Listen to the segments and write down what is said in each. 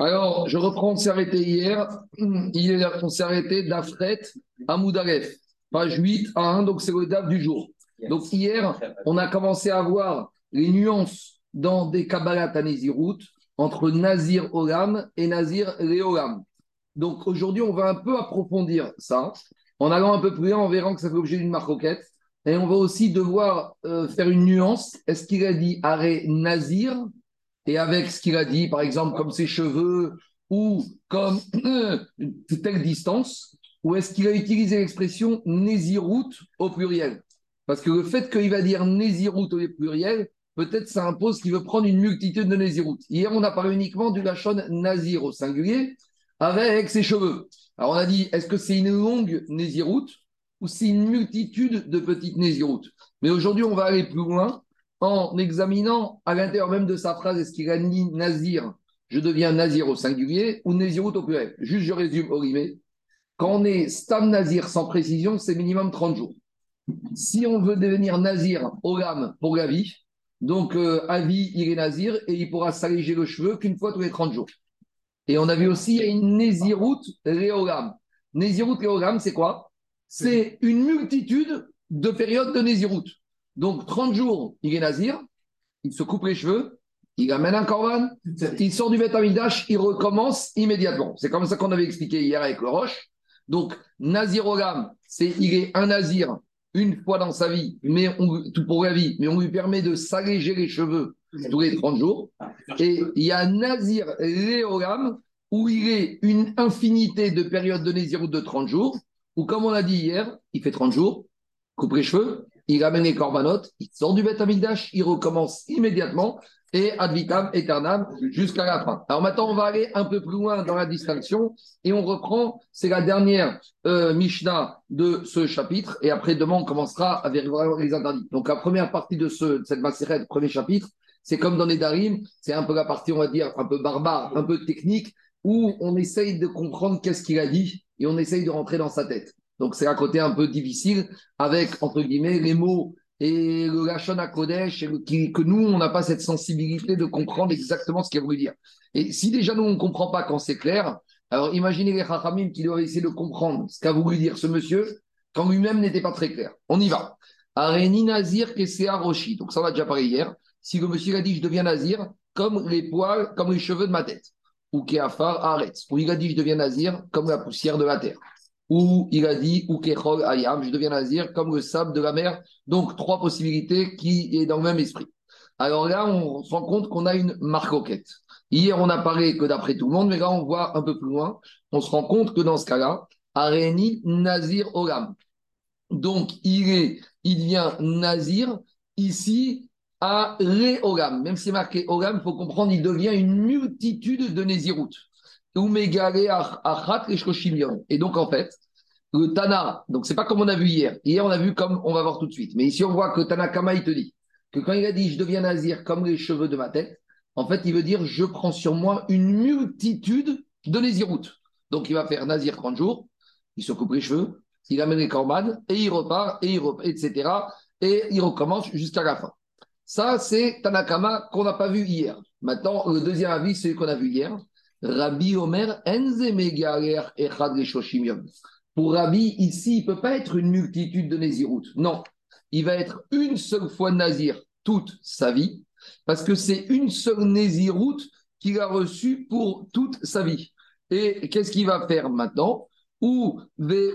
Alors, je reprends, on s'est arrêté hier. Hier, on s'est arrêté d'Afret à Moudalef, page 8 à 1, donc c'est le DAF du jour. Donc hier, on a commencé à voir les nuances dans des Kabbalat à entre Nazir Olam et Nazir Léolam. Donc aujourd'hui, on va un peu approfondir ça. En allant un peu plus loin, en verra que ça fait l'objet d'une marcoquette. Et on va aussi devoir euh, faire une nuance. Est-ce qu'il a dit arrêt Nazir et avec ce qu'il a dit, par exemple, comme ses cheveux ou comme telle distance, ou est-ce qu'il a utilisé l'expression Nézirout au pluriel Parce que le fait qu'il va dire Nézirout au pluriel, peut-être ça impose qu'il veut prendre une multitude de Nézirout. Hier, on a parlé uniquement du Lachon Nazir au singulier avec ses cheveux. Alors on a dit, est-ce que c'est une longue Nézirout ou c'est une multitude de petites Nézirout Mais aujourd'hui, on va aller plus loin en examinant à l'intérieur même de sa phrase, est-ce qu'il a dit Nazir, je deviens Nazir au singulier, ou Nazirut au pluriel. Juste, je résume au Quand on est Stam Nazir sans précision, c'est minimum 30 jours. Si on veut devenir Nazir au pour la vie, donc euh, à vie, il est Nazir et il pourra s'alléger le cheveu qu'une fois tous les 30 jours. Et on a vu aussi, il y a une Nézirut Réogam. Nézirut Réogam, c'est quoi? C'est une multitude de périodes de Nézirut. Donc, 30 jours, il est nazir, il se coupe les cheveux, il amène un corban, il sort du Betamidash, il recommence immédiatement. C'est comme ça qu'on avait expliqué hier avec le Roche. Donc, Nazirogam, c'est il est un nazir une fois dans sa vie, mais tout pour la vie, mais on lui permet de s'alléger les cheveux tous les 30 jours. Et il y a Nazir Léogam, où il est une infinité de périodes de Nazir de 30 jours, où comme on a dit hier, il fait 30 jours, coupe les cheveux, il ramène les corbanotes, il sort du Beth Amikdash, il recommence immédiatement et ad vitam aeternam jusqu'à la fin. Alors maintenant, on va aller un peu plus loin dans la distinction et on reprend, c'est la dernière euh, Mishnah de ce chapitre et après demain, on commencera vérifier les interdits. Donc la première partie de, ce, cette macérette, premier chapitre, c'est comme dans les Darim, c'est un peu la partie, on va dire, un peu barbare, un peu technique, où on essaye de comprendre qu'est-ce qu'il a dit et on essaye de rentrer dans sa tête. Donc c'est un côté un peu difficile avec, entre guillemets, les mots et le Lachon à Kodesh, que nous, on n'a pas cette sensibilité de comprendre exactement ce qu'il voulu dire. Et si déjà nous, on ne comprend pas quand c'est clair, alors imaginez les Chachamim qui doivent essayer de comprendre ce qu'a voulu dire ce monsieur quand lui-même n'était pas très clair. On y va. Areni Nazir Kesea Roshi. Donc ça, on a déjà parlé hier. Si le monsieur a dit je deviens Nazir, comme les poils, comme les cheveux de ma tête. Ou Keafar Aretz. Ou il a dit je deviens Nazir, comme la poussière de la terre ou il a dit ou ayam, je deviens nazir comme le sable de la mer. Donc trois possibilités qui est dans le même esprit. Alors là, on se rend compte qu'on a une marcoquette. Hier, on a parlé que d'après tout le monde, mais là, on voit un peu plus loin. On se rend compte que dans ce cas-là, Areni Nazir Olam. Donc, il est, il vient Nazir ici à Ré Olam. Même si c'est marqué Olam, il faut comprendre, il devient une multitude de Néziroutes. Et donc, en fait, le Tana, donc c'est pas comme on a vu hier. Hier, on a vu comme on va voir tout de suite. Mais ici, on voit que Tana Kama, il te dit que quand il a dit je deviens nazir comme les cheveux de ma tête, en fait, il veut dire je prends sur moi une multitude de naziroutes. Donc, il va faire nazir 30 jours, il se coupe les cheveux, il amène les corbanes, et il repart, et il repart, etc. Et il recommence jusqu'à la fin. Ça, c'est Tanakama qu'on n'a pas vu hier. Maintenant, le deuxième avis, c'est qu'on a vu hier. Rabbi Omer, Pour Rabbi, ici, il ne peut pas être une multitude de Néziroutes. Non, il va être une seule fois Nazir toute sa vie, parce que c'est une seule Néziroute qu'il a reçue pour toute sa vie. Et qu'est-ce qu'il va faire maintenant? Ou euh,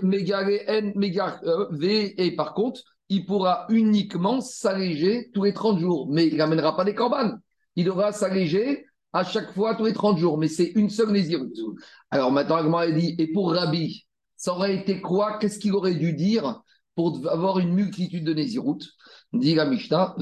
et par contre, il pourra uniquement s'alléger tous les 30 jours, mais il n'amènera pas des corbanes. Il devra s'alléger à chaque fois tous les 30 jours, mais c'est une seule Nézirut. Alors maintenant, Agmar dit, et pour Rabbi, ça aurait été quoi? Qu'est-ce qu'il aurait dû dire pour avoir une multitude de Nézirut Dit la Mishnah,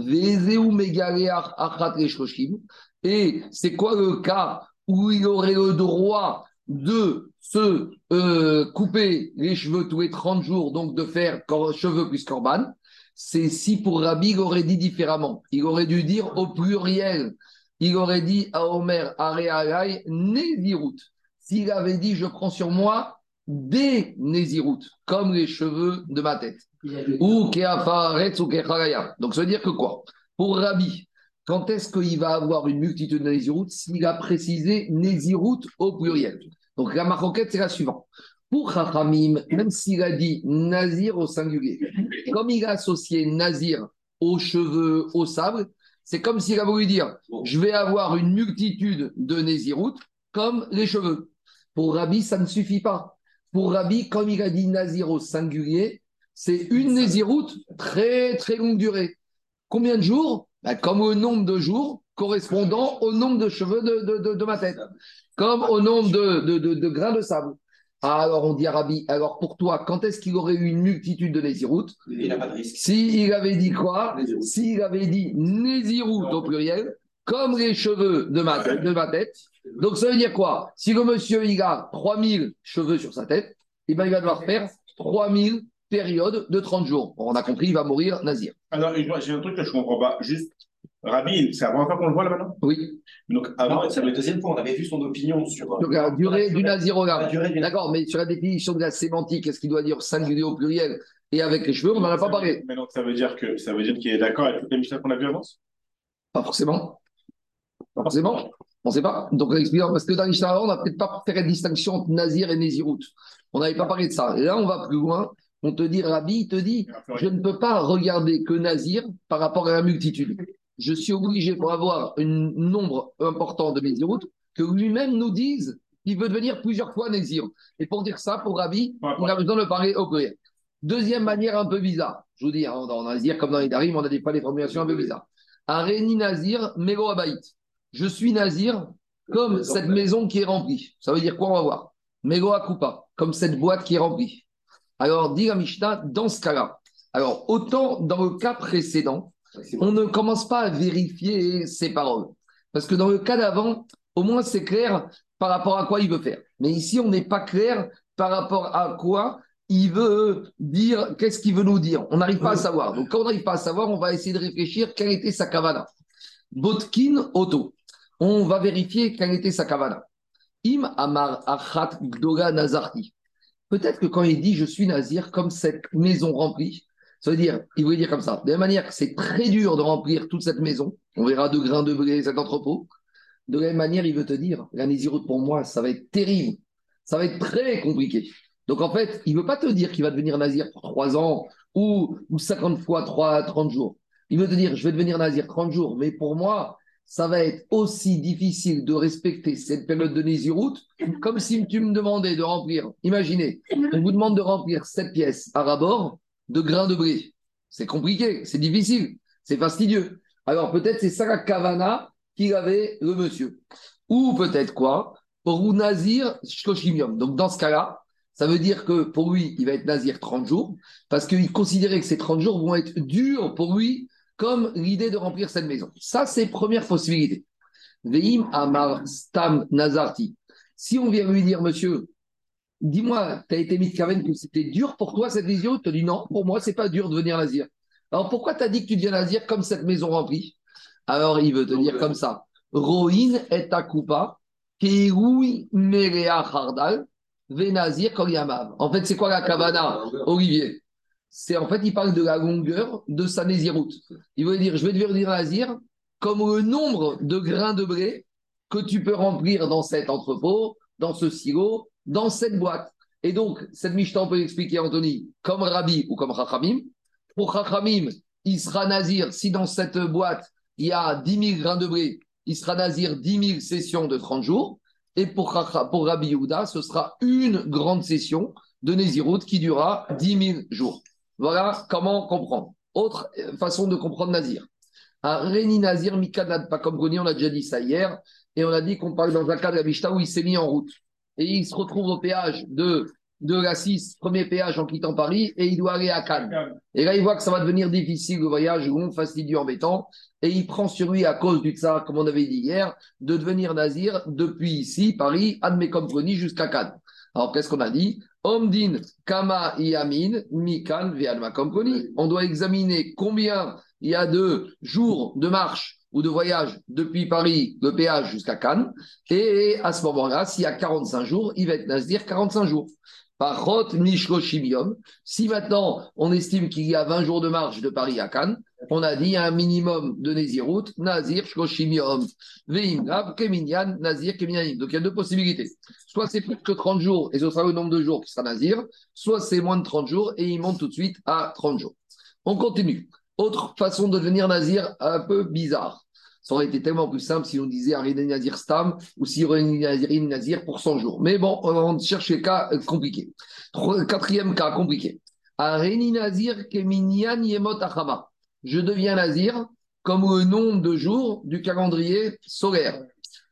et c'est quoi le cas où il aurait le droit de se euh, couper les cheveux tous les 30 jours, donc de faire cheveux plus corban? C'est si pour Rabbi, il aurait dit différemment. Il aurait dû dire au pluriel il aurait dit à Omer, Arealai, Nézirut. S'il avait dit, je prends sur moi des Nézirut, comme les cheveux de ma tête. Ou Keafaretz ou Donc ça veut dire que quoi? Pour Rabbi, quand est-ce qu'il va avoir une multitude de Nézirut? S'il a précisé Nézirut au pluriel. Donc la maroquette, c'est la suivante. Pour Chachamim, même s'il a dit Nazir au singulier, comme il a associé Nazir aux cheveux, au sable, c'est comme s'il a voulu dire je vais avoir une multitude de Nézirut comme les cheveux. Pour Rabbi, ça ne suffit pas. Pour Rabbi, comme il a dit Nazir au singulier, c'est une Nézirut très très longue durée. Combien de jours? Bah, Comme au nombre de jours correspondant au nombre de cheveux de, ma tête, comme au nombre de, grains de sable. Alors on dit à Rabbi, alors pour toi, quand est-ce qu'il aurait eu une multitude de Nézirut Il n'a pas de risque. S'il avait dit quoi? S'il avait dit Nézirut au pluriel, comme les cheveux de ma, de ma tête. Donc ça veut dire quoi? Si le monsieur il a 3000 cheveux sur sa tête, eh ben, il va devoir faire 3000 périodes de 30 jours. On a compris, il va mourir Nazir. Alors, j'ai un truc que je ne comprends pas. Juste, Rabbi, c'est la première fois qu'on le voit là maintenant Oui. Donc, avant, c'est le deuxième point. On avait vu son opinion sur. Donc, la durée du Nazir au D'accord, mais sur la définition de la sémantique, est-ce qu'il doit dire singulier au pluriel et avec les cheveux On n'en a pas parlé. Mais donc, ça veut dire que ça veut dire qu'il est d'accord avec toutes les Mishnah qu'on a vu avant? Pas forcément. Pas forcément. On ne sait pas. Donc, on explique, parce que dans l'Ishtara, on n'a peut-être pas fait la distinction entre Nazir et Nézirout. On n'avait pas parlé de ça. Et là, on va plus loin. On te dit, Rabbi, il te dit, je ne peux pas regarder que Nazir par rapport à la multitude je suis obligé pour avoir un nombre important de Nézirut que lui-même nous dise qu'il veut devenir plusieurs fois Nézir. Et pour dire ça, pour Rabbi, on a besoin de parler au pluriel. Deuxième manière un peu bizarre. Je vous dis, hein, dans Nazir, comme dans les Darim, on a des pas des formulations un peu bizarres. Areni Nazir, Mego Abaït. Je suis Nazir comme cette maison qui est remplie. Ça veut dire quoi On va voir? Mego Akupa, comme cette boîte qui est remplie. Alors, dit la Mishnah, dans ce cas-là. Alors, autant dans le cas précédent, on ne commence pas à vérifier ses paroles. Parce que dans le cas d'avant, au moins c'est clair par rapport à quoi il veut faire. Mais ici, on n'est pas clair par rapport à quoi il veut dire, qu'est-ce qu'il veut nous dire. On n'arrive pas à savoir. Donc quand on n'arrive pas à savoir, on va essayer de réfléchir quelle était sa kavana. Botkin Auto. On va vérifier quelle était sa kavana. Im Amar Achat Gdoga Nazarti. Peut-être que quand il dit je suis nazir, comme cette maison remplie, ça veut dire, il voulait dire comme ça. De la même manière que c'est très dur de remplir toute cette maison, on verra de grains de blé, cet entrepôt. De la même manière, il veut te dire, la Nézirut pour moi, ça va être terrible. Ça va être très compliqué. Donc en fait, il ne veut pas te dire qu'il va devenir nazir pour 3 ans ou, ou 50 fois 3, 30 jours. Il veut te dire, je vais devenir nazir 30 jours, mais pour moi, ça va être aussi difficile de respecter cette période de Nézirut comme si tu me demandais de remplir. Imaginez, on vous demande de remplir cette pièce à rabord de grains de blé. C'est compliqué, c'est difficile, c'est fastidieux. Alors peut-être c'est ça kavana qu'il avait le monsieur. Ou peut-être quoi Pour Nazir Shkoshimium. Donc dans ce cas-là, ça veut dire que pour lui, il va être Nazir 30 jours, parce qu'il considérait que ces 30 jours vont être durs pour lui, comme l'idée de remplir cette maison. Ça, c'est première possibilité. Veim Amar Stam Nazarti. Si on vient lui dire, monsieur, dis-moi, tu as été mis de que c'était dur pour toi cette vision? Tu te dis non, pour moi, c'est pas dur de devenir nazir. Alors pourquoi tu as dit que tu deviens nazir comme cette maison remplie? Alors il veut te dire comme ça et merea hardal, venazir koryamav. En fait, c'est quoi la kavana, Olivier? C'est en fait, il parle de la longueur de sa naziroute. Il veut dire je vais devenir nazir comme le nombre de grains de blé que tu peux remplir dans cet entrepôt, dans ce silo, dans cette boîte. Et donc, cette Mishnah, on peut expliquer, Anthony, comme Rabbi ou comme Chachamim. Pour Chachamim, il sera nazir si dans cette boîte, il y a 10 000 grains de blé, il sera nazir 10 000 sessions de 30 jours. Et pour, Rabbi Yehuda, ce sera une grande session de Nézirut qui durera 10 000 jours. Voilà comment comprendre. Autre euh, façon de comprendre Nazir. Un Réni Nazir, Mikadad, pas comme on a déjà dit ça hier, et on a dit qu'on parle dans un cas de la Mishnah où il s'est mis en route et il se retrouve au péage de, de la 6, premier péage en quittant Paris, et il doit aller à Cannes. Et là, il voit que ça va devenir difficile le voyage, long, fastidieux, embêtant, et il prend sur lui, à cause du tsar, comme on avait dit hier, de devenir nazir depuis ici, Paris, Adme Compagnie, jusqu'à Cannes. Alors, qu'est-ce qu'on a dit? Omdin, Kama, Yamin, Mikan. On doit examiner combien il y a de jours de marche ou de voyage depuis Paris, le péage jusqu'à Cannes. Et à ce moment-là, s'il y a 45 jours, il va être Nazir 45 jours. Parot Mishloshim Yom. Si maintenant on estime qu'il y a 20 jours de marche de Paris à Cannes, on a dit un minimum de Nézirut, Nazir, Shloshim Yom, Veim Rav, Keminyan, Nazir, Keminyanim. Donc il y a deux possibilités. Soit c'est plus que 30 jours et ce sera le nombre de jours qui sera Nazir, soit c'est moins de 30 jours et il monte tout de suite à 30 jours. On continue. Autre façon de devenir Nazir un peu bizarre. Ça aurait été tellement plus simple si on disait Arin Nazir Stam ou si on Nazir pour 100 jours. Mais bon, on cherche les cas euh, compliqués. Quatrième cas compliqué. Arin Nazir Keminyan Yemot Achama. Je deviens Nazir comme le nombre de jours du calendrier solaire.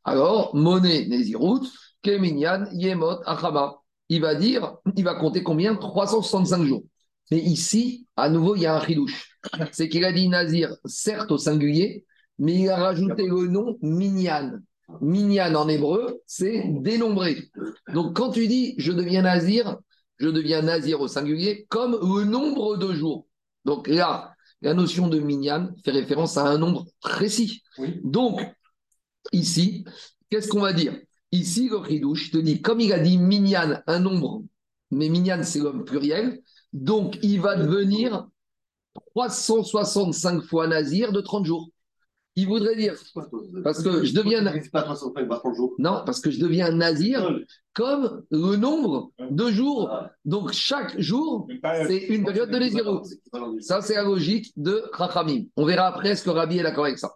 Alors, monnaie Nezirut, Keminyan Yemot Achama. Il va dire, il va compter combien? 365 jours. Mais ici, à nouveau, il y a un chidouche. C'est qu'il a dit Nazir, certes au singulier, mais il a rajouté le nom Minyan. Minyan en hébreu, c'est dénombré. Donc quand tu dis je deviens Nazir, je deviens Nazir au singulier, comme le nombre de jours. Donc là, la notion de Minyan fait référence à un nombre précis. Donc, ici, qu'est-ce qu'on va dire? Ici, le Ridouche te dit, comme il a dit Minyan, un nombre, mais Minyan, c'est l'homme pluriel, donc il va devenir 365 fois Nazir de 30 jours. Il voudrait dire, parce que je deviens. Non, parce que je deviens nazir comme le nombre de jours. Donc chaque jour, c'est une période de Nézirut. Ça, c'est la logique de Rachamim. On verra après ce que Rabbi est d'accord avec ça.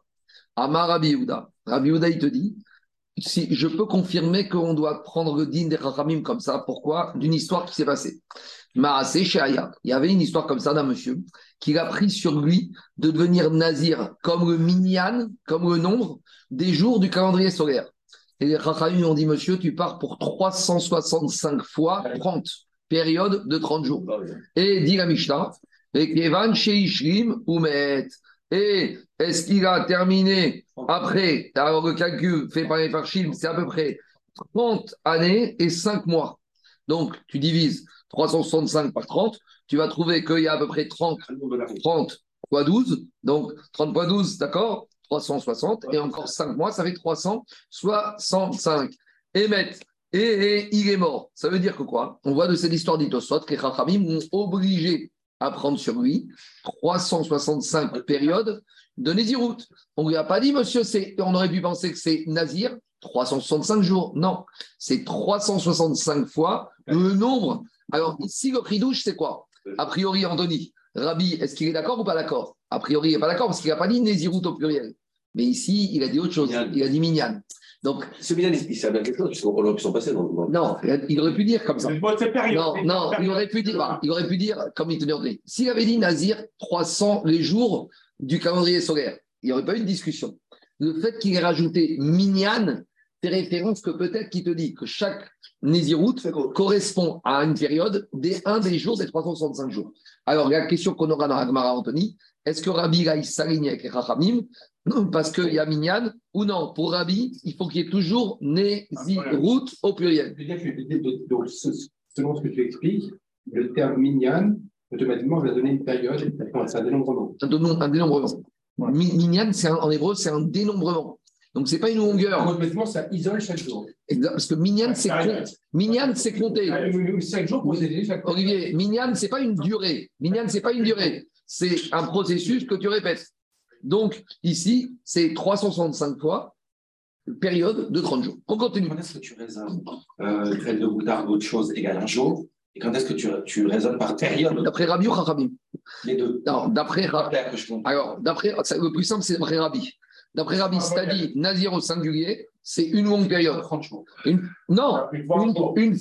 Amar Rabbi Yehuda. Rabbi Yehuda, il te dit si je peux confirmer qu'on doit prendre le din des Rachamim comme ça. Pourquoi? D'une histoire qui s'est passée. Maasé chez Il y avait une histoire comme ça d'un monsieur qui a pris sur lui de devenir nazir comme le minyan, comme le nombre des jours du calendrier solaire. Et les Rachamim ont dit Monsieur, tu pars pour 365 fois 30 périodes de 30 jours. Et dit la Mishnah et est-ce qu'il a terminé après Alors, le calcul fait par les Farshim, c'est à peu près 30 années et 5 mois. Donc, tu divises 365 par 30, tu vas trouver qu'il y a à peu près 30, 30 fois 12. Donc, 30 fois 12, d'accord 360. Et encore 5 mois, ça fait 365. Et, et, il est mort. Ça veut dire que quoi? On voit de cette histoire d'Itosot que les Chachamim ont obligé à prendre sur lui 365 périodes de Nézirut. On ne lui a pas dit, monsieur, on aurait pu penser que c'est Nazir, 365 jours. Non, c'est 365 fois le nombre. Alors, ici, le douche, c'est quoi? A priori, Anthony, Rabbi, est-ce qu'il est d'accord ou pas d'accord? A priori, il n'est pas d'accord parce qu'il n'a pas dit Nézirut au pluriel. Mais ici, il a dit autre chose. Il a dit Minyan. Donc, ce Minyan, il sert à quelque chose, puisqu'on aurait pu s'en passer. Non, il aurait pu dire comme ça. Non, non, il aurait pu dire, il aurait pu dire comme il tenait dit. S'il avait dit Nazir, 300 les jours du calendrier solaire, il n'y aurait pas eu de discussion. Le fait qu'il ait rajouté Minyan fait référence que peut-être qu'il te dit que chaque Nézirut correspond à une période des un des jours des 365 jours. Alors, la question qu'on aura dans Agmara Anthony, est-ce que Rabbi il s'aligne avec les Rachamim parce qu'il y a Minyan ou non Pour Rabbi, il faut qu'il y ait toujours Nézirut au pluriel. Donc, selon ce que tu expliques, le terme Minyan, automatiquement, va donner une période, c'est un dénombrement. Un dénombrement. Minyan, en hébreu, c'est un dénombrement. Donc, ce n'est pas une longueur. Automatiquement, ça isole chaque jour. Exact, parce que Minyan, c'est Minyan, c'est compté. Chaque jour, pour chaque Olivier, Minyan, ce n'est pas une durée. Minyan, ce n'est pas une durée. C'est un processus que tu répètes. Donc, ici, c'est 365 fois, période de 30 jours. On continue. Quand est-ce que tu raisonnes euh, graine de boutard, d'autres choses égale un jour? Et quand est-ce que tu, tu raisonnes par période? D'après Rabbi ou Rabbi Les deux. Non, d'après Rabbi. Alors, d'après, le plus simple, c'est d'après Rabbi. D'après Rabbi, c'est-à-dire Nazir au singulier, c'est une longue période. Une, non, une,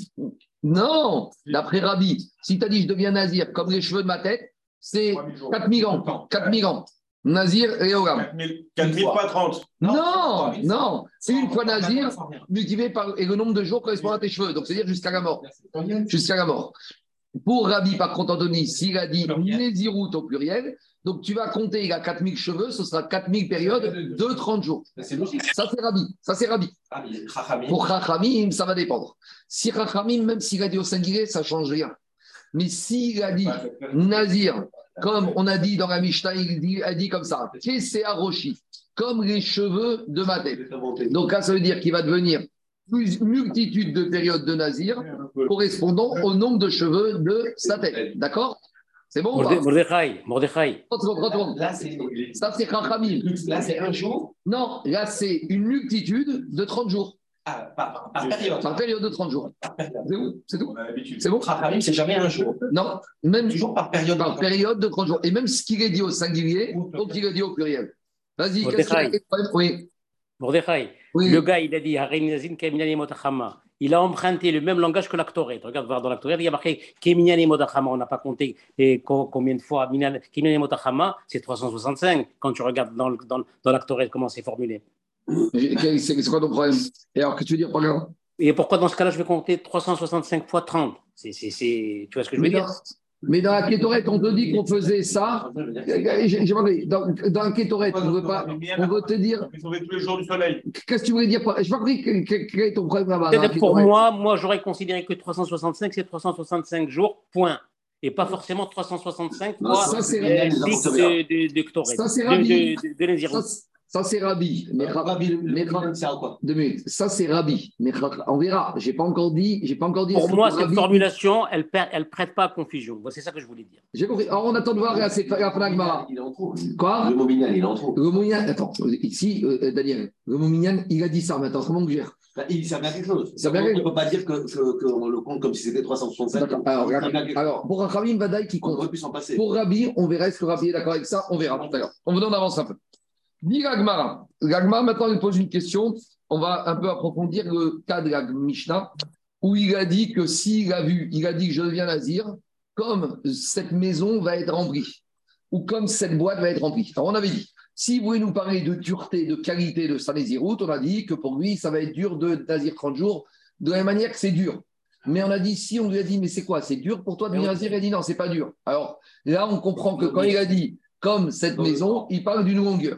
non, d'après Rabbi, si tu as dit je deviens Nazir comme les cheveux de ma tête, c'est 4000 ans. 4000 ans. Nazir et Ogam. 4000 pas 30. Non, non. C'est une fois Nazir multiplié par et le nombre de jours correspond à tes cheveux. Donc, c'est-à-dire jusqu'à la mort. Jusqu'à la mort. Pour Rabbi, par contre, Anthony, s'il a dit Nézirut au pluriel, donc tu vas compter, il a 4000 cheveux, ce sera 4000 périodes de 30 jours. C'est logique. Ça, c'est Rabbi. Ça, c'est Rabbi. Pour Chachamim, ça va dépendre. Si Chachamim, même s'il a dit au singulier, ça ne change rien. Mais s'il a dit Nazir, comme on a dit dans la Mishnah, il a dit comme ça, c'est Roshi, comme les cheveux de ma tête. Donc là, ça veut dire qu'il va devenir plus multitude de périodes de nazir correspondant au nombre de cheveux de sa tête. D'accord? C'est bon Mordechai, Mordechai. Ça, c'est Chachamim. là, c'est un jour Non, là, c'est une multitude de 30 jours. ah, par, par période. Par période de 30 jours. C'est bon C'est tout? L'habitude. C'est bon? Chachamim, c'est jamais un jour. Non, même Toujours par période. par période de 30 jours. Et même ce qu'il est dit au singulier, faut qu'il est dit au pluriel. Vas-y, qu'est-ce qu'il y a Mordechai. Oui, Mordechai. oui. Le gars, il a dit Harinazin Keminyan Motachama. Il a emprunté le même langage que l'actorette. Regarde voir dans l'actorette, il y a marqué Keminyan Motachama. On n'a pas compté et combien de fois Minyan- Keminyan Motachama, c'est 365. Quand tu regardes dans, dans, le- dans l'actorette comment c'est formulé. C'est quoi ton problème? Et alors, que tu veux dire là? Et pourquoi dans ce cas-là, je vais compter 365 fois 30 c'est, c'est, c'est- Tu vois ce que je veux dire? Mais dans la kétorette, on te dit qu'on faisait ça. J'ai. Dans, dans la kétorette, on veut pas. On veut te dire. Il sauver tous les jours du soleil. Qu'est-ce que tu voulais dire? J'ai pas compris quel, quel- quel est ton problème là-bas. pour moi, moi j'aurais considéré que 365, c'est 365 jours, point. Et pas forcément 365 Non, fois ça, c'est de, de, de Ktoret, Ça, c'est de- Ça, c'est- Rabbi. Deux minutes. Ça, c'est Rabbi. On verra. J'ai pas encore dit. J'ai pas encore dit. Pour moi, cette Rabbi- formulation, elle ne elle prête pas à confusion. Voilà, C'est ça que je voulais dire. J'ai compris. Alors, on attend de voir la, Phanagmara. Il en trouve. Quoi? Le mot Minyan, il en trouve. Le Mouminian, attends, ici, euh, Daniel, le Mouminian, il a dit ça, maintenant, comment que je gère? Bah, Il sert bien quelque chose. Ça bien on ne peut pas dire que- que- qu'on le compte comme si c'était 365. D'accord. Alors, alors, pour Rabbi Vadaï qui on compte, s'en passer. pour Rabbi, on verra est-ce que Rabbi est d'accord avec ça, on verra tout à l'heure. On vous en avance un peu. Dit Gagmara. Gagmara, maintenant, il pose une question. On va un peu approfondir le cas de la Mishnah, où il a dit que s'il a vu, il a dit que je deviens nazir, comme cette maison va être remplie, ou comme cette boîte va être remplie. Alors, on avait dit, s'il voulait nous parler de dureté, de qualité de sa naziroute, on a dit que pour lui, ça va être dur de nazir 30 jours, de la même manière que c'est dur. Mais on a dit, si on lui a dit, mais c'est quoi? C'est dur pour toi de devenir nazir? Il a dit, non, c'est pas dur. Alors là, on comprend que quand il a dit, comme cette maison, il parle d'une longueur.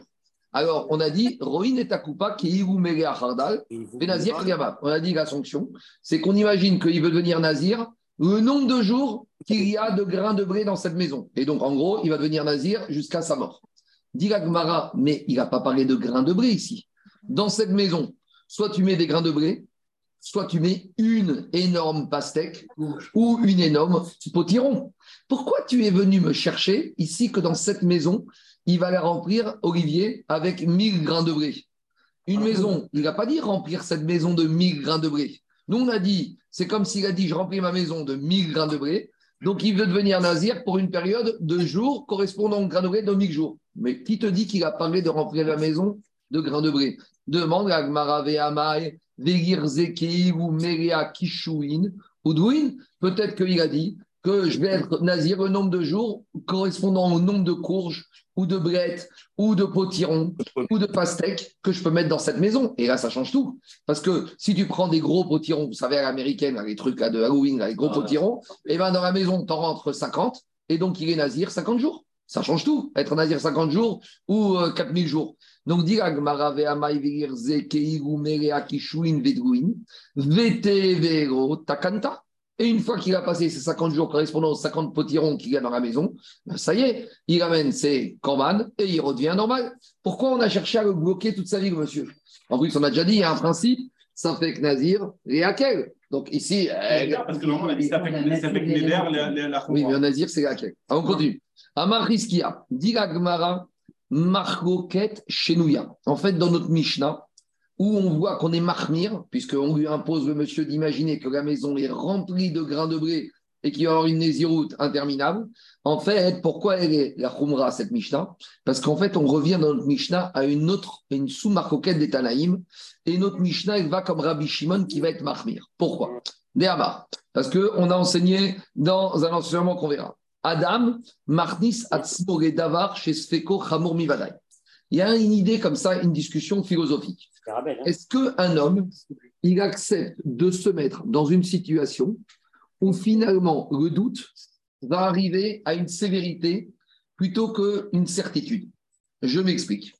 Alors, on a dit, Roïn et Takupa, qui est Mele Hardal, et Nazir Kiyama. On a dit la sanction, c'est qu'on imagine qu'il veut devenir Nazir le nombre de jours qu'il y a de grains de blé dans cette maison. Et donc, en gros, il va devenir Nazir jusqu'à sa mort. Dit Gemara, mais il n'a pas parlé de grains de blé ici. Dans cette maison, soit tu mets des grains de blé, soit tu mets une énorme pastèque ou une énorme potiron. Pourquoi tu es venu me chercher ici que dans cette maison, il va la remplir, Olivier, avec 1000 grains de blé Une maison, il n'a pas dit remplir cette maison de 1000 grains de blé. Nous, on a dit, c'est comme s'il a dit, je remplis ma maison de 1000 grains de blé. Donc, il veut devenir nazir pour une période de jours correspondant au grain de blé de 1000 jours. Mais qui te dit qu'il a parlé de remplir la maison de grains de blé? Demande à Gmara Ve'amai, Vegir Zeki ou Meria Kishuin, Udwin. Peut-être qu'il a dit que je vais être nazir le nombre de jours correspondant au nombre de courges ou de brettes ou de potirons ou de pastèques que je peux mettre dans cette maison. Et là, ça change tout. Parce que si tu prends des gros potirons, vous savez, à l'américaine, les trucs là, de Halloween, là, les gros potirons, et ben dans la maison, tu en rentres 50, et donc il est nazir 50 jours. Ça change tout. Être nazir 50 jours ou euh, 4000 jours. Donc, dit takanta. Et une fois qu'il a passé ces 50 jours correspondant aux 50 potirons qu'il y a dans la maison, ben ça y est, il amène ses corbanes et il redevient normal. Pourquoi on a cherché à le bloquer toute sa vie, le monsieur? En plus, on a déjà dit, il y a un principe, ça fait que Nazir et Hakel. Donc ici, euh, Parce que normalement, on a dit ça fait ça fait que la- la- la oui, mais Nazir, c'est Hakel. Alors, on continue. Amar Rizkia, dit la Gemara, Margoket Shenouya. En fait, dans notre Mishnah, où on voit qu'on est Mahmir, puisqu'on lui impose le monsieur d'imaginer que la maison est remplie de grains de blé et qu'il y avoir une nésiroute interminable. En fait, pourquoi elle est la Khumra, cette Mishnah? Parce qu'en fait, on revient dans notre Mishnah à une autre, une sous-marcoquette des Tanaïm, et notre Mishnah, elle va comme Rabbi Shimon qui va être Mahmir. Pourquoi? Déhabar. Parce qu'on a enseigné dans un enseignement qu'on verra. Adam, Marnis, Atzmo, Davar, chez Sfeko, Chamor, Mivadai. Il y a une idée comme ça, une discussion philosophique. Hein. Est-ce qu'un homme, il accepte de se mettre dans une situation où finalement le doute va arriver à une sévérité plutôt qu'une certitude? Je m'explique.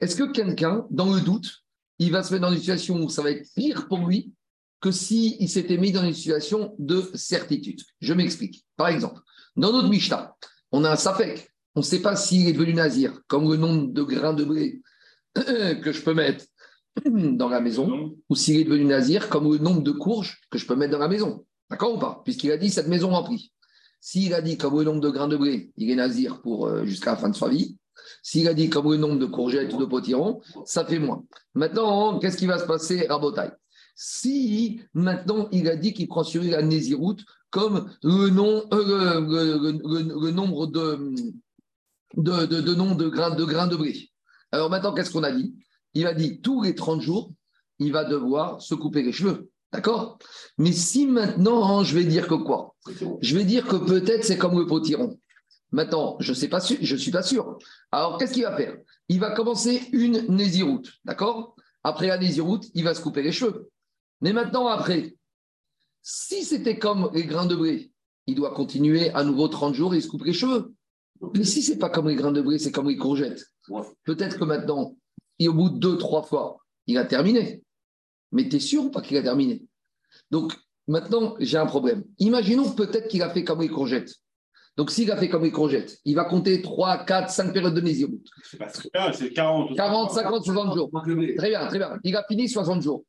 Est-ce que quelqu'un, dans le doute, il va se mettre dans une situation où ça va être pire pour lui que s'il s'était mis dans une situation de certitude? Je m'explique. Par exemple, dans notre Mishnah, on a un Safek. On ne sait pas s'il est devenu nazir, comme le nombre de grains de blé que je peux mettre dans la maison, ou s'il est devenu nazir, comme le nombre de courges que je peux mettre dans la maison. D'accord ou pas? Puisqu'il a dit cette maison remplie. S'il a dit comme le nombre de grains de blé, il est nazir pour euh, jusqu'à la fin de sa vie. S'il a dit comme le nombre de courgettes ou de potirons, ça fait moins. Maintenant, qu'est-ce qui va se passer à Botaï Si maintenant il a dit qu'il prend sur lui la nésiroute comme le, nom, euh, le, le- le- le nombre de, de, de, de noms de grains, de grains de blé. Alors maintenant, qu'est-ce qu'on a dit? Il a dit tous les 30 jours, il va devoir se couper les cheveux. D'accord? Mais si maintenant, hein, je vais dire que quoi? Je vais dire que peut-être c'est comme le potiron. Maintenant, je ne je suis pas sûr. Alors, qu'est-ce qu'il va faire? Il va commencer une nésiroute, d'accord? Après la nésiroute, il va se couper les cheveux. Mais maintenant, après, si c'était comme les grains de blé, il doit continuer à nouveau 30 jours et il se coupe les cheveux. Mais si c'est pas comme les grains de blé, c'est comme les courgettes. Ouais. Peut-être que maintenant, et au bout de deux, trois fois, il a terminé. Mais tu es sûr ou pas qu'il a terminé? Donc, maintenant, j'ai un problème. Imaginons peut-être qu'il a fait comme les courgettes. Donc, s'il a fait comme les courgettes, il va compter 3, 4, 5 périodes de nésiroute. C'est pas c'est 40. 40, 50, 60 jours. Très bien, très bien. Il a fini 60 jours.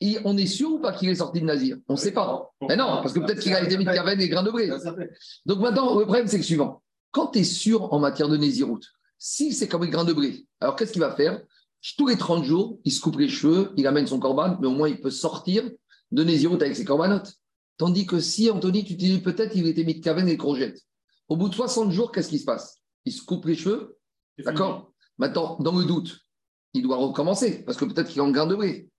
Et on est sûr ou pas qu'il est sorti de Nazir? On ne sait pas. Mais non, parce que peut-être qu'il a été mis de caverne et grains de blé. Donc maintenant, le problème, c'est le suivant. Quand tu es sûr en matière de Nésiroute, si c'est comme les grains de blé, alors qu'est-ce qu'il va faire? Tous les 30 jours, il se coupe les cheveux, il amène son corban, mais au moins il peut sortir de Nésiroute avec ses corbanotes. Tandis que si, Anthony, tu te dis peut-être il était mis de caverne et courgettes. Au bout de 60 jours, qu'est-ce qui se passe? Il se coupe les cheveux? D'accord Maintenant, dans le doute, il doit recommencer, parce que peut-être qu'il est en grain de blé.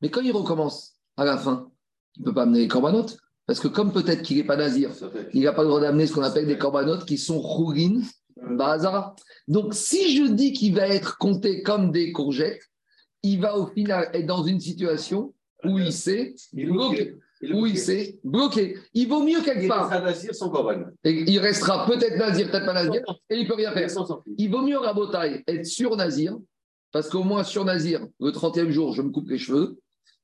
Mais quand il recommence, à la fin, il ne peut pas amener les corbanotes, parce que comme peut-être qu'il n'est pas nazir, il n'a pas le droit d'amener ce qu'on appelle des corbanotes qui sont rougines, bazara. Donc, si je dis qu'il va être compté comme des courgettes, il va au final être dans une situation où il s'est Il est bloqué. Il Où il s'est bloqué. Il vaut mieux Il quelque part. restera nazir sans. Et il restera peut-être nazir, peut-être pas nazir, et il peut rien faire. Il vaut mieux Rabotaille être sur Nazir, parce qu'au moins sur Nazir, le 30e jour, je me coupe les cheveux